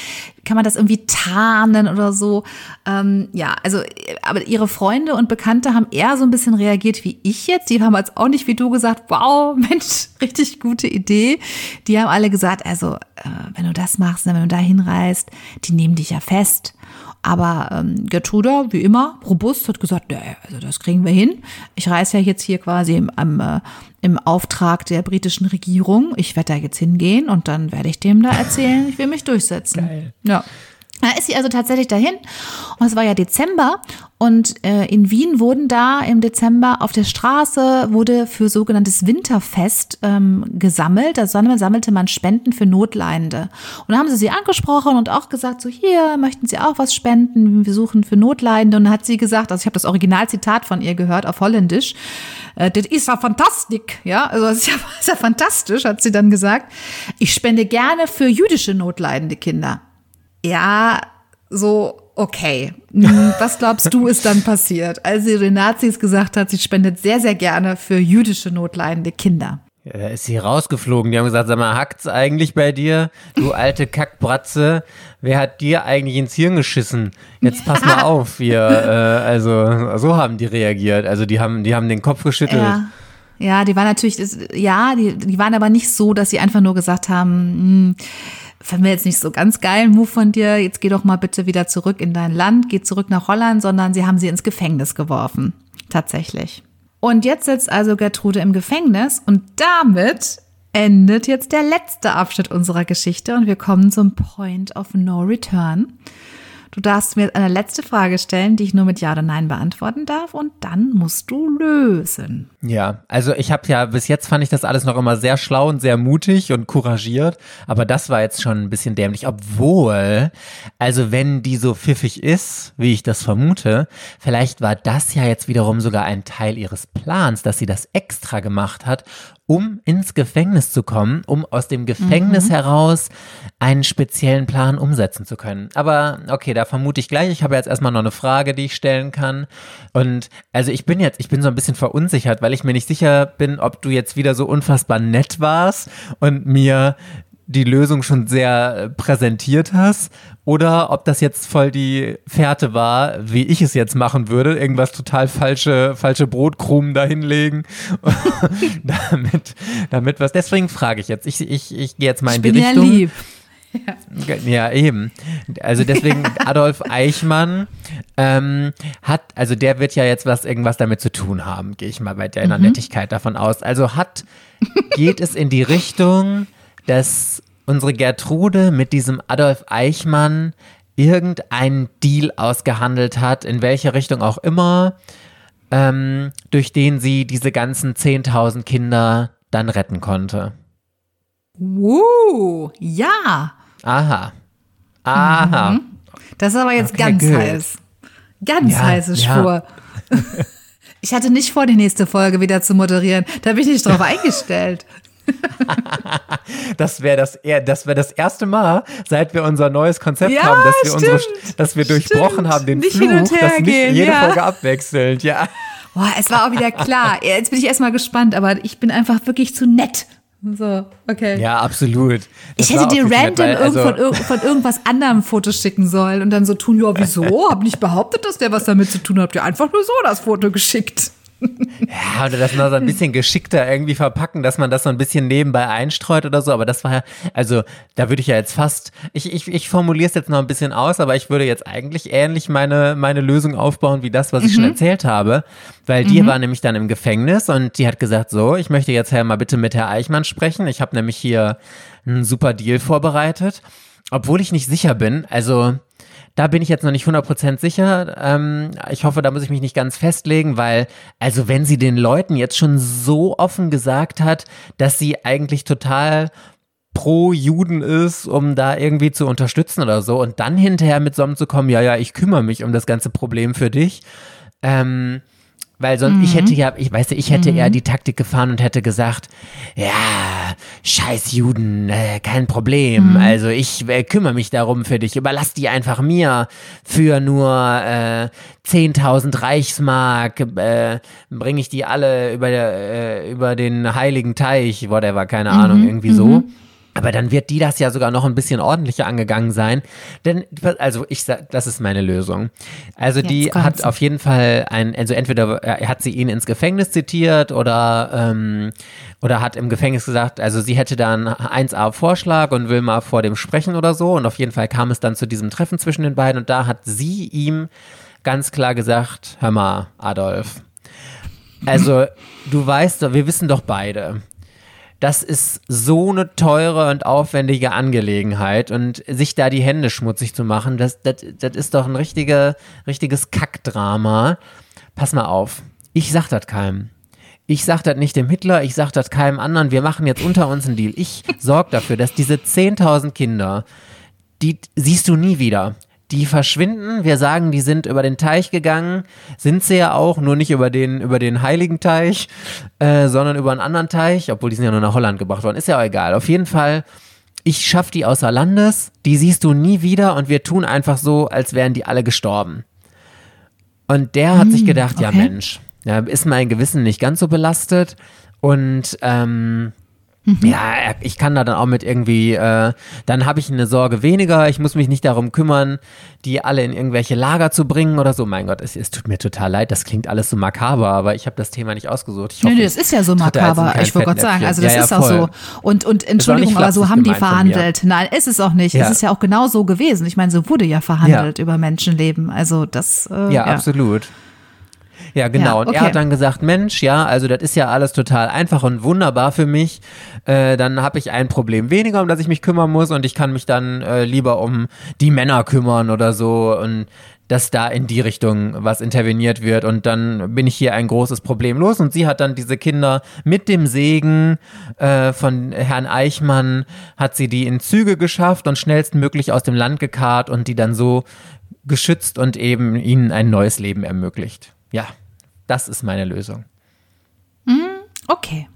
kann man das irgendwie tarnen oder so. Ähm, ja, also, aber ihre Freunde und Bekannte haben eher so ein bisschen reagiert wie ich jetzt. Die haben jetzt auch nicht wie du gesagt, wow, Mensch, richtig gute Idee. Die haben alle gesagt, also, äh, wenn du das machst, wenn du da hinreist, die nehmen dich ja fest. Aber ähm, Gertruda, wie immer, robust, hat gesagt, nee, also das kriegen wir hin. Ich reise ja jetzt hier quasi im, am, äh, im Auftrag der britischen Regierung. Ich werde da jetzt hingehen und dann werde ich dem da erzählen, ich will mich durchsetzen. Geil. Ja. Da ist sie also tatsächlich dahin. Und es war ja Dezember. Und äh, in Wien wurden da im Dezember auf der Straße wurde für sogenanntes Winterfest ähm, gesammelt. Da sammelte man Spenden für Notleidende. Und da haben sie sie angesprochen und auch gesagt, so hier, möchten Sie auch was spenden? Wir suchen für Notleidende. Und dann hat sie gesagt, also ich habe das Originalzitat von ihr gehört auf Holländisch. Äh, das ist ja fantastisch. Ja, also das ist ja, das ist ja fantastisch, hat sie dann gesagt. Ich spende gerne für jüdische notleidende Kinder ja, so, okay. Hm, was glaubst du, ist dann passiert, als sie den Nazis gesagt hat, sie spendet sehr, sehr gerne für jüdische notleidende Kinder? Ja, da ist sie rausgeflogen. Die haben gesagt, sag mal, hackt's eigentlich bei dir, du alte Kackbratze? Wer hat dir eigentlich ins Hirn geschissen? Jetzt pass mal auf, wir, äh, also, so haben die reagiert. Also, die haben, die haben den Kopf geschüttelt. Ja. Ja, die waren natürlich, ja, die, die waren aber nicht so, dass sie einfach nur gesagt haben, mh, hm, fand mir jetzt nicht so ganz geilen Move von dir, jetzt geh doch mal bitte wieder zurück in dein Land, geh zurück nach Holland, sondern sie haben sie ins Gefängnis geworfen. Tatsächlich. Und jetzt sitzt also Gertrude im Gefängnis und damit endet jetzt der letzte Abschnitt unserer Geschichte und wir kommen zum Point of No Return. Du darfst mir eine letzte Frage stellen, die ich nur mit Ja oder Nein beantworten darf und dann musst du lösen. Ja, also ich habe ja, bis jetzt fand ich das alles noch immer sehr schlau und sehr mutig und couragiert, aber das war jetzt schon ein bisschen dämlich, obwohl, also wenn die so pfiffig ist, wie ich das vermute, vielleicht war das ja jetzt wiederum sogar ein Teil ihres Plans, dass sie das extra gemacht hat, um ins Gefängnis zu kommen, um aus dem Gefängnis mhm. heraus einen speziellen Plan umsetzen zu können. Aber okay, da vermute ich gleich. Ich habe jetzt erstmal noch eine Frage, die ich stellen kann. Und also ich bin jetzt, ich bin so ein bisschen verunsichert, weil ich mir nicht sicher bin, ob du jetzt wieder so unfassbar nett warst und mir die Lösung schon sehr äh, präsentiert hast oder ob das jetzt voll die Fährte war, wie ich es jetzt machen würde, irgendwas total falsche, falsche Brotkrumen dahinlegen, damit, damit was. Deswegen frage ich jetzt. Ich, ich, ich gehe jetzt mal in ich die Richtung. Ja, lieb. Ja. ja, eben. Also deswegen Adolf Eichmann ähm, hat, also der wird ja jetzt was irgendwas damit zu tun haben, gehe ich mal bei der mhm. Nettigkeit davon aus. Also hat, geht es in die Richtung, dass unsere Gertrude mit diesem Adolf Eichmann irgendeinen Deal ausgehandelt hat, in welche Richtung auch immer, ähm, durch den sie diese ganzen 10.000 Kinder dann retten konnte. Wow, ja. Aha. Aha. Mhm. Das ist aber jetzt okay, ganz good. heiß. Ganz ja, heißes Spur. Ja. Ich hatte nicht vor, die nächste Folge wieder zu moderieren. Da bin ich nicht drauf eingestellt. das wäre das, das, wär das erste Mal, seit wir unser neues Konzept ja, haben, dass wir, stimmt, unsere, dass wir durchbrochen stimmt. haben, den nicht Fluch, dass nicht gehen, jede ja. Folge abwechselnd, ja. Boah, es war auch wieder klar. Jetzt bin ich erstmal gespannt, aber ich bin einfach wirklich zu nett. So, okay. Ja, absolut. Das ich hätte dir random nett, also von, von, irgendwas anderem Fotos schicken sollen und dann so tun, ja, wieso? Hab nicht behauptet, dass der was damit zu tun hat. Habt ihr einfach nur so das Foto geschickt. Ja, oder das noch so ein bisschen geschickter irgendwie verpacken, dass man das so ein bisschen nebenbei einstreut oder so. Aber das war ja, also da würde ich ja jetzt fast, ich, ich, ich formuliere es jetzt noch ein bisschen aus, aber ich würde jetzt eigentlich ähnlich meine, meine Lösung aufbauen wie das, was ich mhm. schon erzählt habe. Weil die mhm. war nämlich dann im Gefängnis und die hat gesagt, so, ich möchte jetzt ja mal bitte mit Herr Eichmann sprechen. Ich habe nämlich hier einen super Deal vorbereitet. Obwohl ich nicht sicher bin, also da bin ich jetzt noch nicht 100% sicher. Ähm, ich hoffe, da muss ich mich nicht ganz festlegen, weil, also wenn sie den Leuten jetzt schon so offen gesagt hat, dass sie eigentlich total pro Juden ist, um da irgendwie zu unterstützen oder so und dann hinterher mit so zu kommen, ja, ja, ich kümmere mich um das ganze Problem für dich. Ähm, weil sonst, mhm. ich hätte ja, ich weiß ich hätte mhm. eher die Taktik gefahren und hätte gesagt, ja, scheiß Juden, äh, kein Problem. Mhm. Also ich äh, kümmere mich darum für dich. Überlass die einfach mir für nur äh, 10.000 Reichsmark. Äh, Bringe ich die alle über, äh, über den heiligen Teich, whatever, keine Ahnung, mhm. irgendwie so. Aber dann wird die das ja sogar noch ein bisschen ordentlicher angegangen sein. Denn, also ich sag, das ist meine Lösung. Also Jetzt die hat auf jeden Fall ein, also entweder äh, hat sie ihn ins Gefängnis zitiert oder, ähm, oder hat im Gefängnis gesagt, also sie hätte dann 1a Vorschlag und will mal vor dem sprechen oder so. Und auf jeden Fall kam es dann zu diesem Treffen zwischen den beiden und da hat sie ihm ganz klar gesagt, hör mal, Adolf. Also, du weißt, wir wissen doch beide, das ist so eine teure und aufwendige Angelegenheit und sich da die Hände schmutzig zu machen, das, das, das ist doch ein richtige, richtiges Kackdrama. Pass mal auf, ich sag das keinem. Ich sag das nicht dem Hitler, ich sag das keinem anderen. Wir machen jetzt unter uns einen Deal. Ich sorge dafür, dass diese 10.000 Kinder, die siehst du nie wieder die verschwinden. Wir sagen, die sind über den Teich gegangen. Sind sie ja auch, nur nicht über den, über den heiligen Teich, äh, sondern über einen anderen Teich, obwohl die sind ja nur nach Holland gebracht worden. Ist ja auch egal. Auf jeden Fall, ich schaff die außer Landes, die siehst du nie wieder und wir tun einfach so, als wären die alle gestorben. Und der hat hm, sich gedacht, okay. ja Mensch, ja, ist mein Gewissen nicht ganz so belastet und ähm, Mhm. Ja, ich kann da dann auch mit irgendwie, äh, dann habe ich eine Sorge weniger, ich muss mich nicht darum kümmern, die alle in irgendwelche Lager zu bringen oder so. Mein Gott, es, es tut mir total leid, das klingt alles so makaber, aber ich habe das Thema nicht ausgesucht. Ich hoffe, nee, das ist ja so makaber, ich wollte gerade sagen, also das ja, ist ja, auch so. Und, und Entschuldigung, aber so haben die verhandelt. Nein, ist es auch nicht. Ja. Es ist ja auch genau so gewesen. Ich meine, so wurde ja verhandelt über Menschenleben. Also das. Äh, ja, absolut. Ja, genau. Ja, Und er okay. hat dann gesagt, Mensch, ja, also das ist ja alles total einfach und wunderbar für mich. Äh, dann habe ich ein Problem weniger, um das ich mich kümmern muss und ich kann mich dann äh, lieber um die Männer kümmern oder so und dass da in die Richtung was interveniert wird und dann bin ich hier ein großes Problem los und sie hat dann diese Kinder mit dem Segen äh, von Herrn Eichmann hat sie die in Züge geschafft und schnellstmöglich aus dem Land gekarrt und die dann so geschützt und eben ihnen ein neues Leben ermöglicht. Ja, das ist meine Lösung. Okay.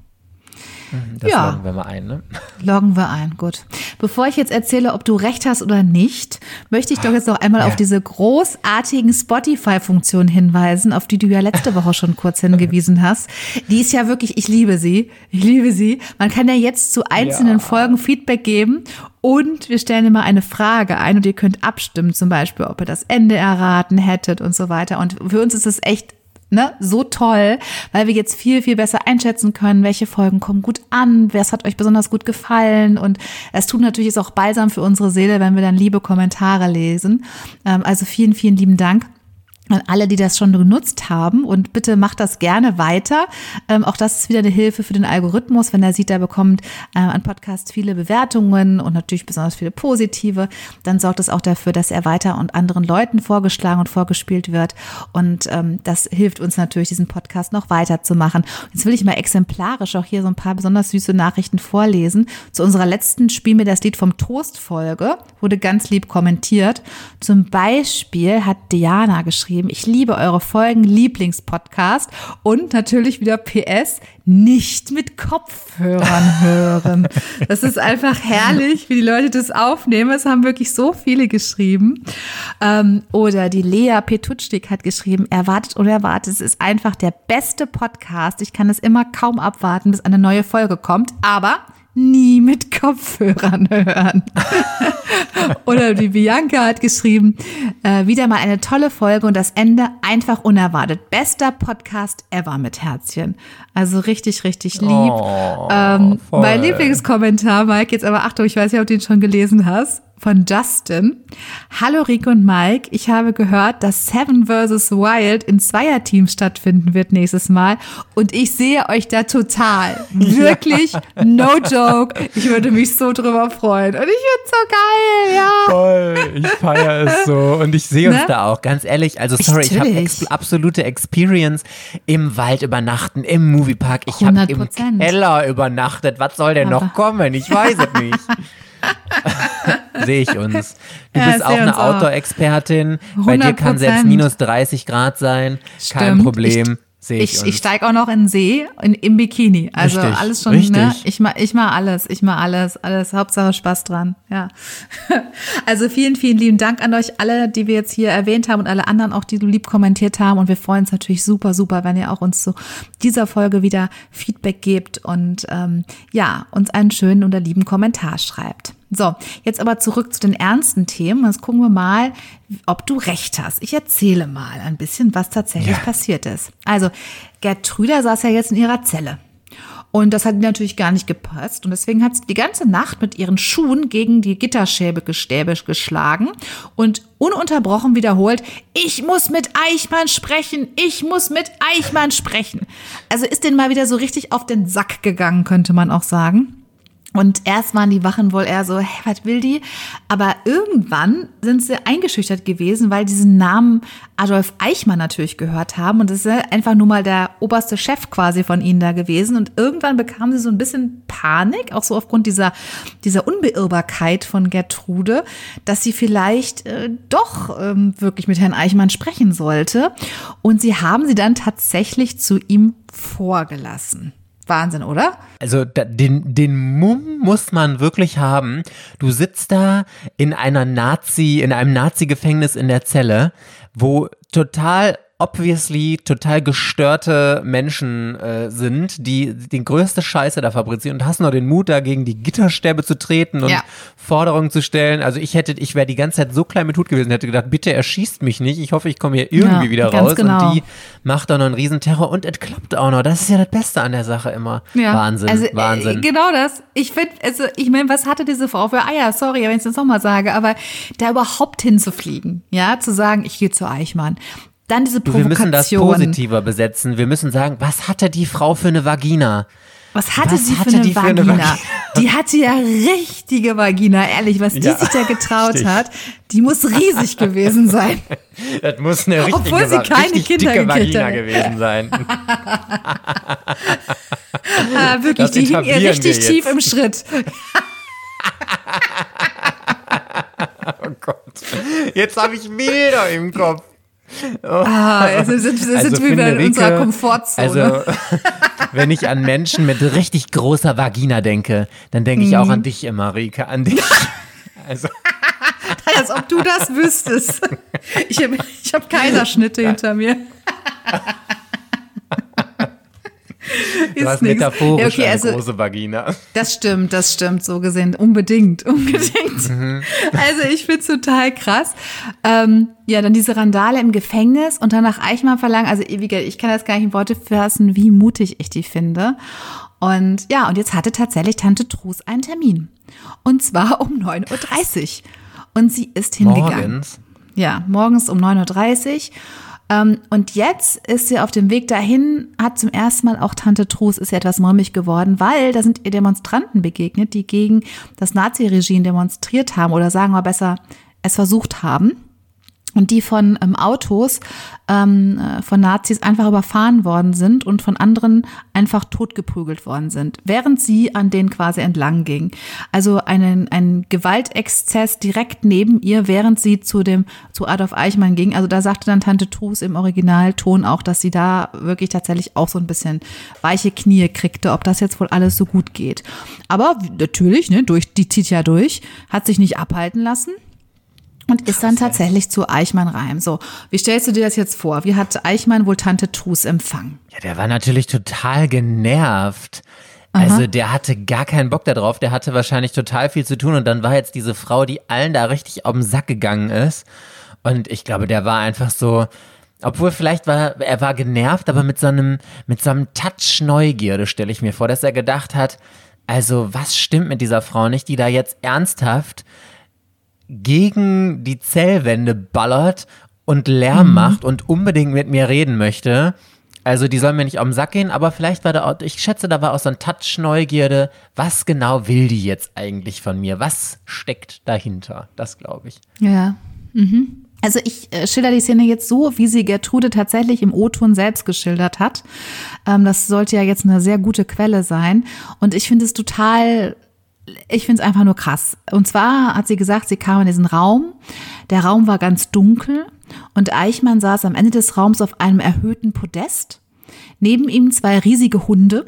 Das Ja. loggen wir mal ein, ne? Loggen wir ein, gut. Bevor ich jetzt erzähle, ob du recht hast oder nicht, möchte ich doch jetzt noch einmal Ja. auf diese großartigen Spotify-Funktionen hinweisen, auf die du ja letzte Woche schon kurz hingewiesen hast. Die ist ja wirklich, ich liebe sie. Ich liebe sie. Man kann ja jetzt zu einzelnen Ja. Folgen Feedback geben und wir stellen immer eine Frage ein und ihr könnt abstimmen, zum Beispiel, ob ihr das Ende erraten hättet und so weiter. Und für uns ist es echt ne, so toll, weil wir jetzt viel, viel besser einschätzen können, welche Folgen kommen gut an, was hat euch besonders gut gefallen. Und es tut natürlich auch balsam für unsere Seele, wenn wir dann liebe Kommentare lesen. Ähm, also vielen, vielen lieben Dank an alle, die das schon genutzt haben. Und bitte macht das gerne weiter. Ähm, auch das ist wieder eine Hilfe für den Algorithmus, wenn er sieht, er bekommt äh, ein Podcast viele Bewertungen und natürlich besonders viele positive, dann sorgt es auch dafür, dass er weiter und anderen Leuten vorgeschlagen und vorgespielt wird. Und ähm, das hilft uns natürlich, diesen Podcast noch weiterzumachen. Jetzt will ich mal exemplarisch auch hier so ein paar besonders süße Nachrichten vorlesen. Zu unserer letzten Spiel mir das Lied vom Toast Folge wurde ganz lieb kommentiert. Zum Beispiel hat Diana geschrieben, ich liebe eure Folgen, Lieblingspodcast und natürlich wieder PS, nicht mit Kopfhörern hören. Das ist einfach herrlich, wie die Leute das aufnehmen. Es haben wirklich so viele geschrieben. Ähm, oder die Lea Petutschik hat geschrieben, erwartet oder erwartet, es ist einfach der beste Podcast. Ich kann es immer kaum abwarten, bis eine neue Folge kommt. Aber nie mit Kopfhörern hören. Oder die Bianca hat geschrieben, äh, wieder mal eine tolle Folge und das Ende einfach unerwartet. Bester Podcast ever mit Herzchen. Also richtig, richtig lieb. Oh, ähm, mein Lieblingskommentar, Mike, jetzt aber Achtung, ich weiß nicht, ob du den schon gelesen hast, von Justin. Hallo Rico und Mike, ich habe gehört, dass Seven vs. Wild in Zweierteams stattfinden wird nächstes Mal und ich sehe euch da total. Wirklich, no joke. Ich würde mich so drüber freuen und ich finde so geil, ja. Voll, ich feiere es so. Und ich sehe uns Ne? da auch, ganz ehrlich. Also, sorry, ich habe Natürlich. ex absolute Experience im Wald übernachten, im Moviepark. Ich habe im 100%. Keller übernachtet. Was soll denn noch Aber- kommen? Ich weiß es nicht. sehe ich uns. Du Ja, bist auch eine. Outdoor-Expertin. Bei dir kann selbst 100%. minus 30 Grad sein. Kein Stimmt. Problem. Sehe ich, Ich, uns. ich steige auch noch in den See in, im Bikini. Also Richtig, alles schon, richtig. ne? Ich mach, ich mach alles, ich mach alles, alles. Hauptsache Spaß dran. Ja. Also vielen, vielen lieben Dank an euch alle, die wir jetzt hier erwähnt haben und alle anderen auch, die du lieb kommentiert haben. Und wir freuen uns natürlich super, super, wenn ihr auch uns zu dieser Folge wieder Feedback gebt und ähm, ja, uns einen schönen oder lieben Kommentar schreibt. So, jetzt aber zurück zu den ernsten Themen. Jetzt gucken wir mal, ob du recht hast. Ich erzähle mal ein bisschen, was tatsächlich Ja. passiert ist. Also, Gertruda saß ja jetzt in ihrer Zelle. Und das hat ihr natürlich gar nicht gepasst. Und deswegen hat sie die ganze Nacht mit ihren Schuhen gegen die Gitterstäbe Stäbe geschlagen und ununterbrochen wiederholt, ich muss mit Eichmann sprechen, ich muss mit Eichmann sprechen. Also ist denen mal wieder so richtig auf den Sack gegangen, könnte man auch sagen. Und erst waren die Wachen wohl eher so, hä, was will die? Aber irgendwann sind sie eingeschüchtert gewesen, weil die diesen Namen Adolf Eichmann natürlich gehört haben. Und das ist einfach nur mal der oberste Chef quasi von ihnen da gewesen. Und irgendwann bekamen sie so ein bisschen Panik, auch so aufgrund dieser, dieser Unbeirrbarkeit von Gertrude, dass sie vielleicht äh, doch ähm, wirklich mit Herrn Eichmann sprechen sollte. Und sie haben sie dann tatsächlich zu ihm vorgelassen. Wahnsinn, oder? Also den, den Mumm muss man wirklich haben. Du sitzt da in einer Nazi, in einem Nazi-Gefängnis in der Zelle, wo total obviously total gestörte Menschen äh, sind, die die größte Scheiße da fabrizieren und hast noch den Mut, da gegen die Gitterstäbe zu treten und Ja. Forderungen zu stellen. Also ich hätte, ich wäre die ganze Zeit so klein mit Hut gewesen, hätte gedacht, bitte erschießt mich nicht. Ich hoffe, ich komme hier irgendwie Ja, wieder raus. genau. Und die macht auch noch einen Riesenterror und es klappt auch noch. Das ist ja das Beste an der Sache immer. Wahnsinn, also, Wahnsinn. Äh, genau das. Ich finde, also ich meine, was hatte diese Frau für Eier? Sorry, wenn ich das nochmal sage, aber da überhaupt hinzufliegen, ja, zu sagen, ich gehe zu Eichmann. Dann diese Du, wir müssen das Provokation. positiver besetzen. Wir müssen sagen, was hatte die Frau für eine Vagina? Was hatte Was sie für hatte eine, die für Vagina? eine Vagina? Die hatte ja richtige Vagina, ehrlich, was die Ja, sich da getraut richtig. hat, die muss riesig gewesen sein. Das muss eine richtige, Obwohl sie keine Kinder Vagina gewesen sein. Ah, wirklich, Das die hing ihr richtig tief im Schritt. Oh Gott. Jetzt habe ich Bilder im Kopf. Ah, es sind, es sind Also wir wieder in unserer Komfortzone. Also, wenn ich an Menschen mit richtig großer Vagina denke, dann denke ich auch Mhm. an dich immer, Rike, an dich. Also, Als ob du das wüsstest. Ich habe ich hab Kaiserschnitte hinter mir. du hast nix. metaphorisch Ja, okay, eine also, große Vagina. Das stimmt, das stimmt, so gesehen. Unbedingt, unbedingt. Mhm. Also ich find's total krass. Ähm, ja, dann diese Randale im Gefängnis und dann nach Eichmann verlangen. Also gesagt, ich kann das gar nicht in Worte fassen, wie mutig ich die finde. Und ja, und jetzt hatte tatsächlich Tante Trus einen Termin. Und zwar um 9.30 Uhr. Und sie ist hingegangen. Morgens. Ja, morgens um 9.30 Uhr. Ähm, und jetzt ist sie auf dem Weg dahin, hat zum ersten Mal auch Tante Trus ist ja etwas mulmig geworden, weil da sind ihr Demonstranten begegnet, die gegen das Naziregime demonstriert haben oder sagen wir besser, es versucht haben. Und die von ähm, Autos ähm, äh, von Nazis einfach überfahren worden sind und von anderen einfach totgeprügelt worden sind, während sie an denen quasi entlang ging. Also einen, ein Gewaltexzess direkt neben ihr, während sie zu dem zu Adolf Eichmann ging. Also da sagte dann Tante Trus im Originalton auch, dass sie da wirklich tatsächlich auch so ein bisschen weiche Knie kriegte, ob das jetzt wohl alles so gut geht. Aber natürlich, ne, durch die zieht ja durch, hat sich nicht abhalten lassen. Und ist dann tatsächlich zu Eichmann rein. So, wie stellst du dir das jetzt vor? Wie hat Eichmann wohl Tante Trus empfangen? Ja, der war natürlich total genervt. Also der hatte gar keinen Bock darauf, der hatte wahrscheinlich total viel zu tun und dann war jetzt diese Frau, die allen da richtig auf den Sack gegangen ist. Und ich glaube, der war einfach so, obwohl vielleicht war, er war genervt, aber mit so einem, mit so einem Touch Neugierde stelle ich mir vor, dass er gedacht hat, also was stimmt mit dieser Frau nicht, die da jetzt ernsthaft gegen die Zellwände ballert und Lärm macht und unbedingt mit mir reden möchte. Also die soll mir nicht auf den Sack gehen, aber vielleicht war da auch, ich schätze, da war auch so ein Touch Neugierde. Was genau will die jetzt eigentlich von mir? Was steckt dahinter? Das glaube ich. Ja. Mhm. Also ich äh, schilder die Szene jetzt so, wie sie Gertrude tatsächlich im O-Ton selbst geschildert hat. Ähm, das sollte ja jetzt eine sehr gute Quelle sein. Und ich finde es total, ich finde es einfach nur krass. Und zwar hat sie gesagt, sie kam in diesen Raum. Der Raum war ganz dunkel und Eichmann saß am Ende des Raums auf einem erhöhten Podest. Neben ihm zwei riesige Hunde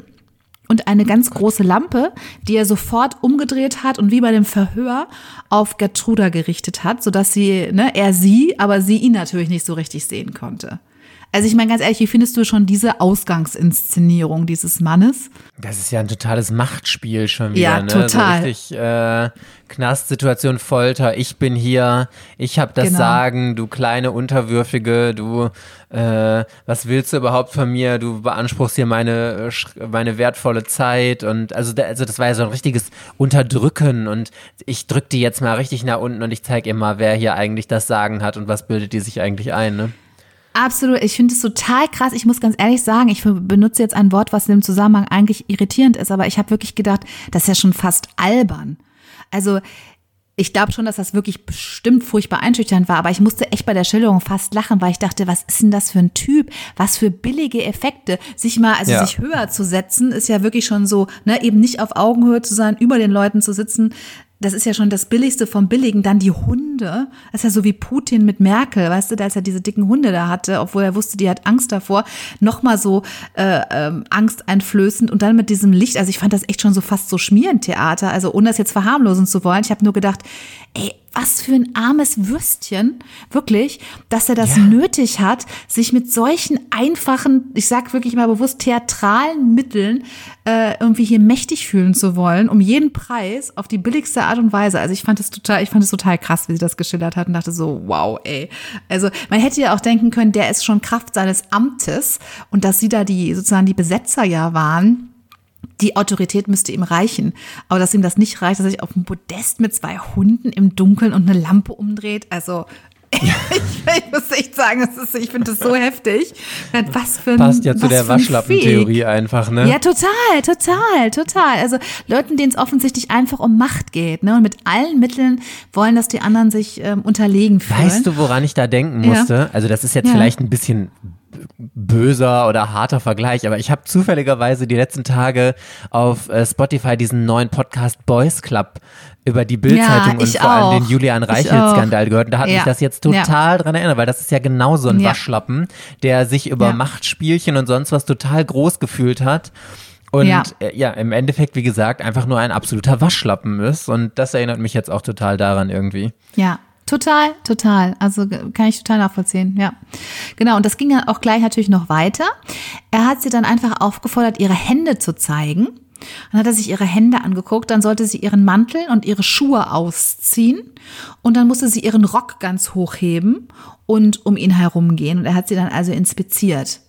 und eine ganz große Lampe, die er sofort umgedreht hat und wie bei dem Verhör auf Gertruda gerichtet hat, sodass sie, ne, er sie, aber sie ihn natürlich nicht so richtig sehen konnte. Also ich meine ganz ehrlich, wie findest du schon diese Ausgangsinszenierung dieses Mannes? Das ist ja ein totales Machtspiel schon wieder, Ja, ne? total. So richtig äh, Knastsituation, Folter. Ich bin hier, ich habe das Genau. Sagen, du kleine Unterwürfige, du, äh, was willst du überhaupt von mir? Du beanspruchst hier meine, äh, meine wertvolle Zeit und also, also das war ja so ein richtiges Unterdrücken und ich drück die jetzt mal richtig nach unten und ich zeig ihr mal, wer hier eigentlich das Sagen hat und was bildet die sich eigentlich ein, ne? Absolut, ich finde es total krass. Ich muss ganz ehrlich sagen, ich benutze jetzt ein Wort, was in dem Zusammenhang eigentlich irritierend ist, aber ich habe wirklich gedacht, das ist ja schon fast albern. Also ich glaube schon, dass das wirklich bestimmt furchtbar einschüchternd war, aber ich musste echt bei der Schilderung fast lachen, weil ich dachte, was ist denn das für ein Typ? Was für billige Effekte. Sich mal, also Ja. sich höher zu setzen, ist ja wirklich schon so, ne, eben nicht auf Augenhöhe zu sein, über den Leuten zu sitzen. Das ist ja schon das Billigste vom Billigen. Dann die Hunde. Das ist ja so wie Putin mit Merkel, weißt du, als er diese dicken Hunde da hatte, obwohl er wusste, die hat Angst davor. Nochmal so äh, ähm, angsteinflößend und dann mit diesem Licht. Also ich fand das echt schon so fast so Schmierentheater. Also ohne das jetzt verharmlosen zu wollen. Ich habe nur gedacht, ey, was für ein armes Würstchen, wirklich, dass er das Ja. nötig hat, sich mit solchen einfachen, ich sag wirklich mal bewusst theatralen Mitteln äh, irgendwie hier mächtig fühlen zu wollen, um jeden Preis auf die billigste Art und Weise. Also ich fand es total, ich fand es total krass, wie sie das geschildert hat und dachte so, wow, ey. Also man hätte ja auch denken können, der ist schon Kraft seines Amtes und dass sie da die sozusagen die Besetzer ja waren die Autorität müsste ihm reichen. Aber dass ihm das nicht reicht, dass er sich auf dem Podest mit zwei Hunden im Dunkeln und eine Lampe umdreht, also ich, ich, muss echt sagen, ist, ich finde das so heftig. Was für ein, Passt ja zu der was für ein Waschlappentheorie einfach, ne? Ja, total, total, total. Also Leuten, denen es offensichtlich einfach um Macht geht, ne? Und mit allen Mitteln wollen, dass die anderen sich ähm, unterlegen fühlen. Weißt du, woran ich da denken musste? Ja. Also das ist jetzt Ja. vielleicht ein bisschen böser oder harter Vergleich, aber ich habe zufälligerweise die letzten Tage auf äh, Spotify diesen neuen Podcast Boys Club über die Bildzeitung Ja, und vor allem den. Julian Ich Reichelt-Skandal gehört. Und da hat Ja. mich das jetzt Ja. total dran erinnert, weil das ist ja genau so ein Ja. Waschlappen, der sich über Ja. Machtspielchen und sonst was total groß gefühlt hat. Und Ja. äh, ja, im Endeffekt, wie gesagt, einfach nur ein absoluter Waschlappen ist. Und das erinnert mich jetzt auch total daran irgendwie. Ja, total, total. Also kann ich total nachvollziehen, ja. Genau, und das ging dann auch gleich natürlich noch weiter. Er hat sie dann einfach aufgefordert, ihre Hände zu zeigen. Dann hat er sich ihre Hände angeguckt, dann sollte sie ihren Mantel und ihre Schuhe ausziehen und dann musste sie ihren Rock ganz hochheben und um ihn herumgehen. Und er hat sie dann also inspiziert.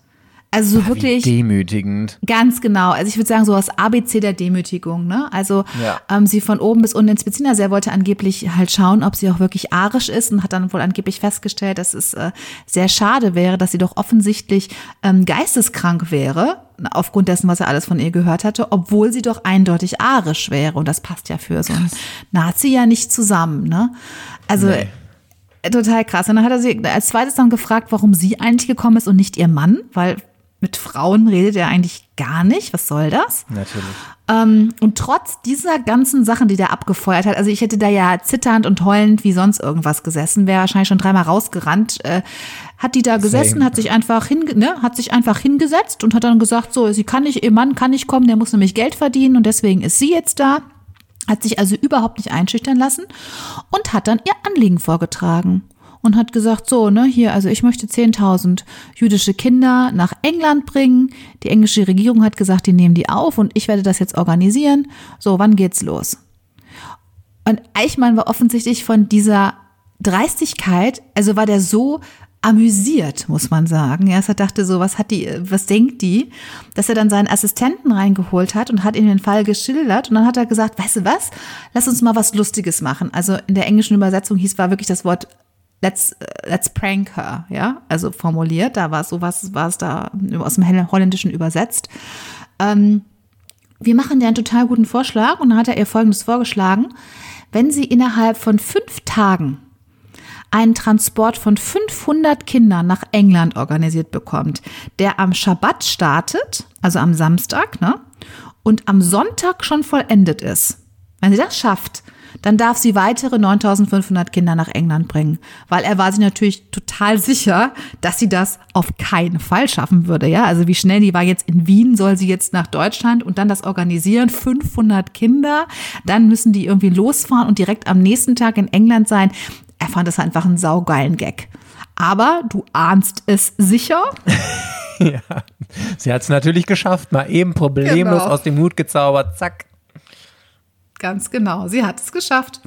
Also so Wie wirklich. demütigend. Ganz genau. Also ich würde sagen, so das ABC der Demütigung. Ne? Also Ja. ähm, sie von oben bis unten inspizieren. Also er wollte angeblich halt schauen, ob sie auch wirklich arisch ist und hat dann wohl angeblich festgestellt, dass es äh, sehr schade wäre, dass sie doch offensichtlich ähm, geisteskrank wäre, aufgrund dessen, was er alles von ihr gehört hatte, obwohl sie doch eindeutig arisch wäre. Und das passt ja für so einen Nazi ja nicht zusammen. Ne? Also Nee. Total krass. Und dann hat er sie als zweites dann gefragt, warum sie eigentlich gekommen ist und nicht ihr Mann, weil mit Frauen redet er eigentlich gar nicht. Was soll das? Natürlich. Ähm, und trotz dieser ganzen Sachen, die der abgefeuert hat, also ich hätte da ja zitternd und heulend wie sonst irgendwas gesessen, wäre wahrscheinlich schon dreimal rausgerannt, äh, hat die da gesessen, Same. hat sich einfach hinge ne, hat sich einfach hingesetzt und hat dann gesagt, so, sie kann nicht, ihr Mann kann nicht kommen, der muss nämlich Geld verdienen und deswegen ist sie jetzt da. Hat sich also überhaupt nicht einschüchtern lassen und hat dann ihr Anliegen vorgetragen und hat gesagt, so, ne, hier, also ich möchte 10.000 jüdische Kinder nach England bringen. Die englische Regierung hat gesagt, die nehmen die auf und ich werde das jetzt organisieren. So, wann geht's los? Und Eichmann war offensichtlich von dieser Dreistigkeit, also war der so amüsiert, muss man sagen. Ja, er dachte so, was hat die, was denkt die? Dass er dann seinen Assistenten reingeholt hat und hat ihm den Fall geschildert und dann hat er gesagt, weißt du was? Lass uns mal was Lustiges machen. Also in der englischen Übersetzung hieß war wirklich das Wort Let's, let's prank her, ja, also formuliert, da war sowas, war es da aus dem Holländischen übersetzt. Ähm, wir machen dir einen total guten Vorschlag und dann hat er ihr Folgendes vorgeschlagen. Wenn sie innerhalb von fünf Tagen einen Transport von 500 Kindern nach England organisiert bekommt, der am Schabbat startet, also am Samstag, ne, und am Sonntag schon vollendet ist. Wenn sie das schafft, dann darf sie weitere 9500 Kinder nach England bringen, weil er war sich natürlich total sicher, dass sie das auf keinen Fall schaffen würde, ja? Also wie schnell die war jetzt in Wien, soll sie jetzt nach Deutschland und dann das organisieren, 500 Kinder, dann müssen die irgendwie losfahren und direkt am nächsten Tag in England sein. Er fand das einfach einen saugeilen Gag. Aber du ahnst es sicher. Ja. Sie hat es natürlich geschafft, mal eben problemlos Genau. aus dem Hut gezaubert, zack. Ganz genau. Sie hat es geschafft.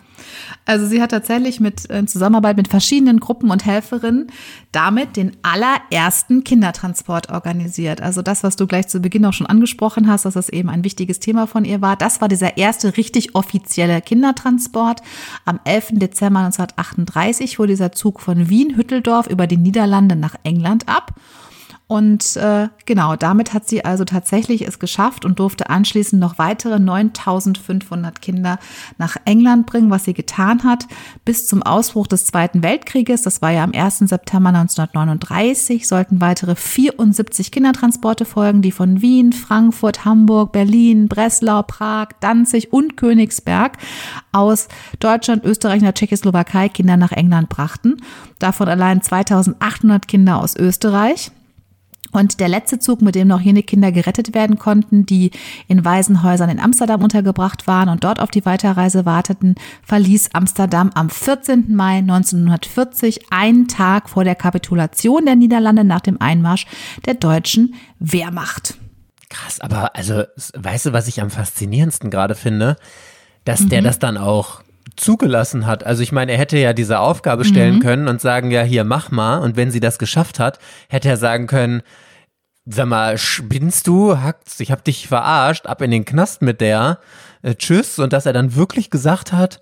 Also sie hat tatsächlich mit in Zusammenarbeit mit verschiedenen Gruppen und Helferinnen damit den allerersten Kindertransport organisiert. Also das, was du gleich zu Beginn auch schon angesprochen hast, dass das eben ein wichtiges Thema von ihr war. Das war dieser erste richtig offizielle Kindertransport. Am 11. Dezember 1938 fuhr dieser Zug von Wien Hütteldorf über die Niederlande nach England ab. Und äh, genau, damit hat sie also tatsächlich es geschafft und durfte anschließend noch weitere 9500 Kinder nach England bringen, was sie getan hat, bis zum Ausbruch des Zweiten Weltkrieges. Das war ja am 1. September 1939, sollten weitere 74 Kindertransporte folgen, die von Wien, Frankfurt, Hamburg, Berlin, Breslau, Prag, Danzig und Königsberg aus Deutschland, Österreich und der Tschechoslowakei Kinder nach England brachten. Davon allein 2800 Kinder aus Österreich. Und der letzte Zug, mit dem noch jene Kinder gerettet werden konnten, die in Waisenhäusern in Amsterdam untergebracht waren und dort auf die Weiterreise warteten, verließ Amsterdam am 14. Mai 1940, einen Tag vor der Kapitulation der Niederlande nach dem Einmarsch der deutschen Wehrmacht. Krass, aber also, weißt du, was ich am faszinierendsten gerade finde? Dass der das dann auch zugelassen hat. Also ich meine, er hätte ja diese Aufgabe stellen können und sagen, ja, hier, mach mal. Und wenn sie das geschafft hat, hätte er sagen können, sag mal, spinnst du? Hackt's, ich hab dich verarscht, ab in den Knast mit der. Äh, tschüss. Und dass er dann wirklich gesagt hat,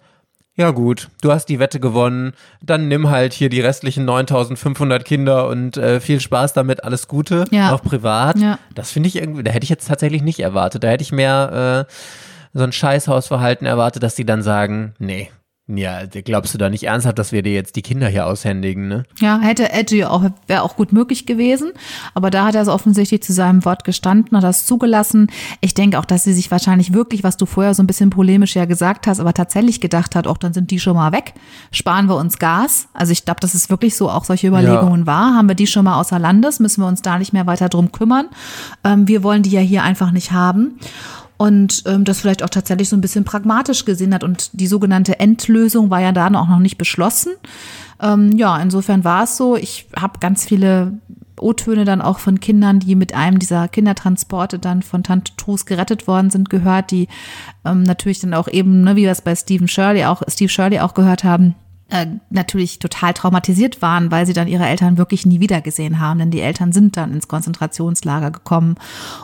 ja gut, du hast die Wette gewonnen, dann nimm halt hier die restlichen 9500 Kinder und äh, viel Spaß damit, alles Gute, Ja. auch privat. Ja. Das finde ich irgendwie, da hätte ich jetzt tatsächlich nicht erwartet. Da hätte ich mehr äh, so ein Scheißhausverhalten erwartet, dass die dann sagen, nee, ja, glaubst du da nicht ernsthaft, dass wir dir jetzt die Kinder hier aushändigen, ne? Ja, hätte Edgy auch, wäre auch gut möglich gewesen. Aber da hat er so offensichtlich zu seinem Wort gestanden, hat das zugelassen. Ich denke auch, dass sie sich wahrscheinlich wirklich, was du vorher so ein bisschen polemisch ja gesagt hast, aber tatsächlich gedacht hat, auch dann sind die schon mal weg. Sparen wir uns Gas. Also ich glaube, dass es wirklich so auch solche Überlegungen war. Haben wir die schon mal außer Landes, müssen wir uns da nicht mehr weiter drum kümmern. Ähm, wir wollen die ja hier einfach nicht haben und ähm, das vielleicht auch tatsächlich so ein bisschen pragmatisch gesehen hat. Und die sogenannte Endlösung war ja da auch noch nicht beschlossen. Ähm, ja, insofern war es so. Ich habe ganz viele O-Töne dann auch von Kindern, die mit einem dieser Kindertransporte dann von Tante Trus gerettet worden sind, gehört, die ähm, natürlich dann auch eben, ne, wie wir es bei Stephen Shirley auch, Steve Shirley auch gehört haben, äh, natürlich total traumatisiert waren, weil sie dann ihre Eltern wirklich nie wiedergesehen haben. Denn die Eltern sind dann ins Konzentrationslager gekommen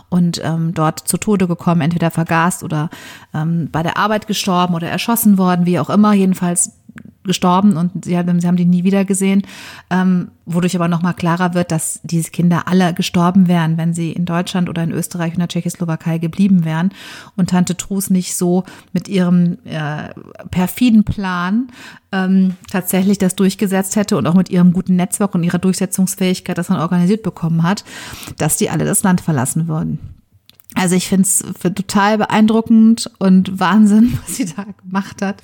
und ähm, dort zu Tode gekommen, entweder vergast oder ähm, bei der Arbeit gestorben oder erschossen worden, wie auch immer. Jedenfalls gestorben und sie haben, sie haben die nie wieder gesehen, ähm, wodurch aber nochmal klarer wird, dass diese Kinder alle gestorben wären, wenn sie in Deutschland oder in Österreich und der Tschechoslowakei geblieben wären und Tante Trus nicht so mit ihrem äh, perfiden Plan ähm, tatsächlich das durchgesetzt hätte und auch mit ihrem guten Netzwerk und ihrer Durchsetzungsfähigkeit das dann organisiert bekommen hat, dass die alle das Land verlassen würden. Also ich finde es total beeindruckend und Wahnsinn, was sie da gemacht hat.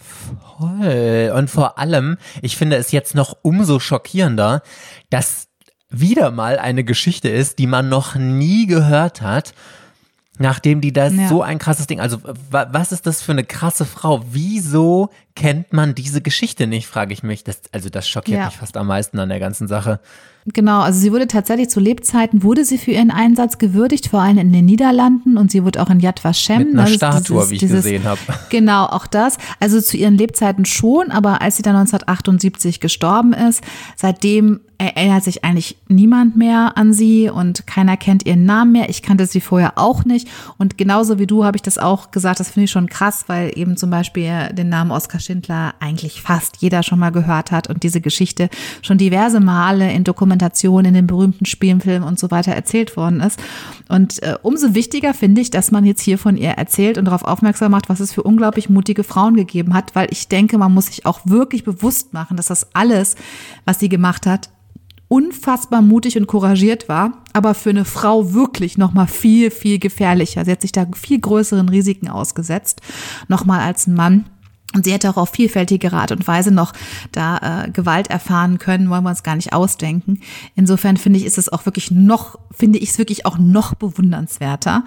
Toll. Und vor allem, ich finde es jetzt noch umso schockierender, dass wieder mal eine Geschichte ist, die man noch nie gehört hat. Nachdem die das Ja. so ein krasses Ding, also wa- was ist das für eine krasse Frau? Wieso kennt man diese Geschichte nicht, frage ich mich. Das, also das schockiert Ja. mich fast am meisten an der ganzen Sache. Genau, also sie wurde tatsächlich zu Lebzeiten, wurde sie für ihren Einsatz gewürdigt, vor allem in den Niederlanden und sie wurde auch in Yad Vashem. Mit einer ne, ist Statue, wie ich gesehen habe. Genau, auch das. Also zu ihren Lebzeiten schon, aber als sie dann 1978 gestorben ist, seitdem erinnert sich eigentlich niemand mehr an sie und keiner kennt ihren Namen mehr. Ich kannte sie vorher auch nicht. Und genauso wie du habe ich das auch gesagt, das finde ich schon krass, weil eben zum Beispiel den Namen Oskar Schindler eigentlich fast jeder schon mal gehört hat und diese Geschichte schon diverse Male in Dokumentationen, in den berühmten Spielfilmen und so weiter erzählt worden ist. Und äh, umso wichtiger finde ich, dass man jetzt hier von ihr erzählt und darauf aufmerksam macht, was es für unglaublich mutige Frauen gegeben hat, weil ich denke, man muss sich auch wirklich bewusst machen, dass das alles, was sie gemacht hat, unfassbar mutig und couragiert war, aber für eine Frau wirklich noch mal viel viel gefährlicher. Sie hat sich da viel größeren Risiken ausgesetzt, noch mal als ein Mann. Und sie hätte auch auf vielfältige Art und Weise noch da äh, Gewalt erfahren können, wollen wir uns gar nicht ausdenken. Insofern finde ich, ist es auch wirklich noch, finde ich es wirklich auch noch bewundernswerter,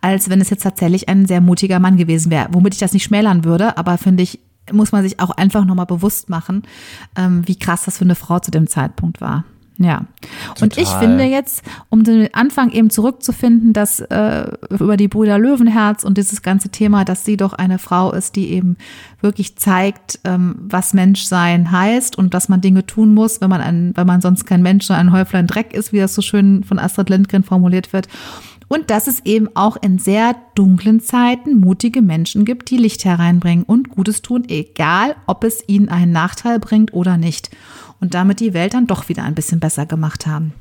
als wenn es jetzt tatsächlich ein sehr mutiger Mann gewesen wäre. Womit ich das nicht schmälern würde, aber finde ich, muss man sich auch einfach nochmal bewusst machen, ähm, wie krass das für eine Frau zu dem Zeitpunkt war. Ja. Und ich Total. finde jetzt, um den Anfang eben zurückzufinden, dass äh, über die Brüder Löwenherz und dieses ganze Thema, dass sie doch eine Frau ist, die eben wirklich zeigt, ähm, was Menschsein heißt und dass man Dinge tun muss, wenn man ein, wenn man sonst kein Mensch, sondern ein Häuflein Dreck ist, wie das so schön von Astrid Lindgren formuliert wird. Und dass es eben auch in sehr dunklen Zeiten mutige Menschen gibt, die Licht hereinbringen und Gutes tun, egal ob es ihnen einen Nachteil bringt oder nicht. Und damit die Welt dann doch wieder ein bisschen besser gemacht haben.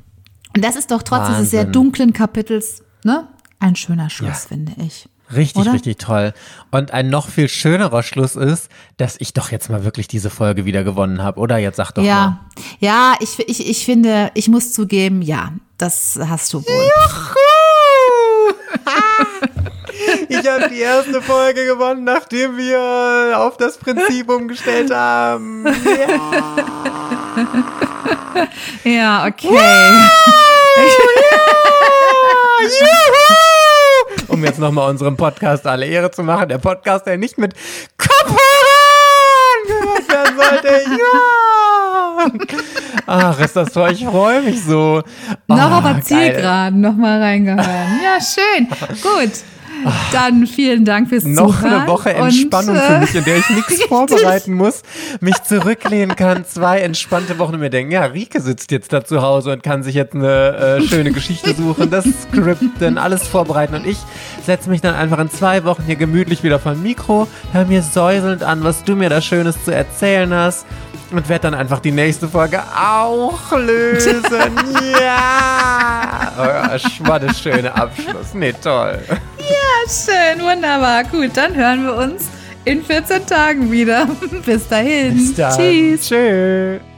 Und das ist doch trotz dieses sehr Wahnsinn. dunklen Kapitels, ne, ein schöner Schluss, Ja. finde ich. Richtig, Oder? richtig toll. Und ein noch viel schönerer Schluss ist, dass ich doch jetzt mal wirklich diese Folge wieder gewonnen habe, oder? Jetzt sag doch mal. Ja, ja, ich, ich, ich finde, ich muss zugeben, ja, das hast du wohl. Ich habe die erste Folge gewonnen, nachdem wir auf das Prinzip umgestellt haben. Ja, okay. Um jetzt nochmal unserem Podcast alle Ehre zu machen. Der Podcast, der nicht mit Kopfhörern gehört werden sollte. Ja! Ach, ist das toll. Ich freue mich so. Noch Ah, auf der geil. Zielgeraden noch mal reingehören. Ja, schön. Gut. Dann vielen Dank fürs Noch Zuhören. eine Woche und, Entspannung äh, für mich, in der ich nichts vorbereiten muss, mich zurücklehnen kann, zwei entspannte Wochen und mir denken, ja, Rike sitzt jetzt da zu Hause und kann sich jetzt eine äh, schöne Geschichte suchen, das Skripten, alles vorbereiten und ich setze mich dann einfach in zwei Wochen hier gemütlich wieder vom Mikro, hör mir säuselnd an, was du mir da Schönes zu erzählen hast und werde dann einfach die nächste Folge auch lösen. ja! Oh, das war der schöne Abschluss. Nee, toll. Schön, wunderbar. Gut, dann hören wir uns in 14 Tagen wieder. Bis dahin. Bis dann. Tschüss. Tschüss.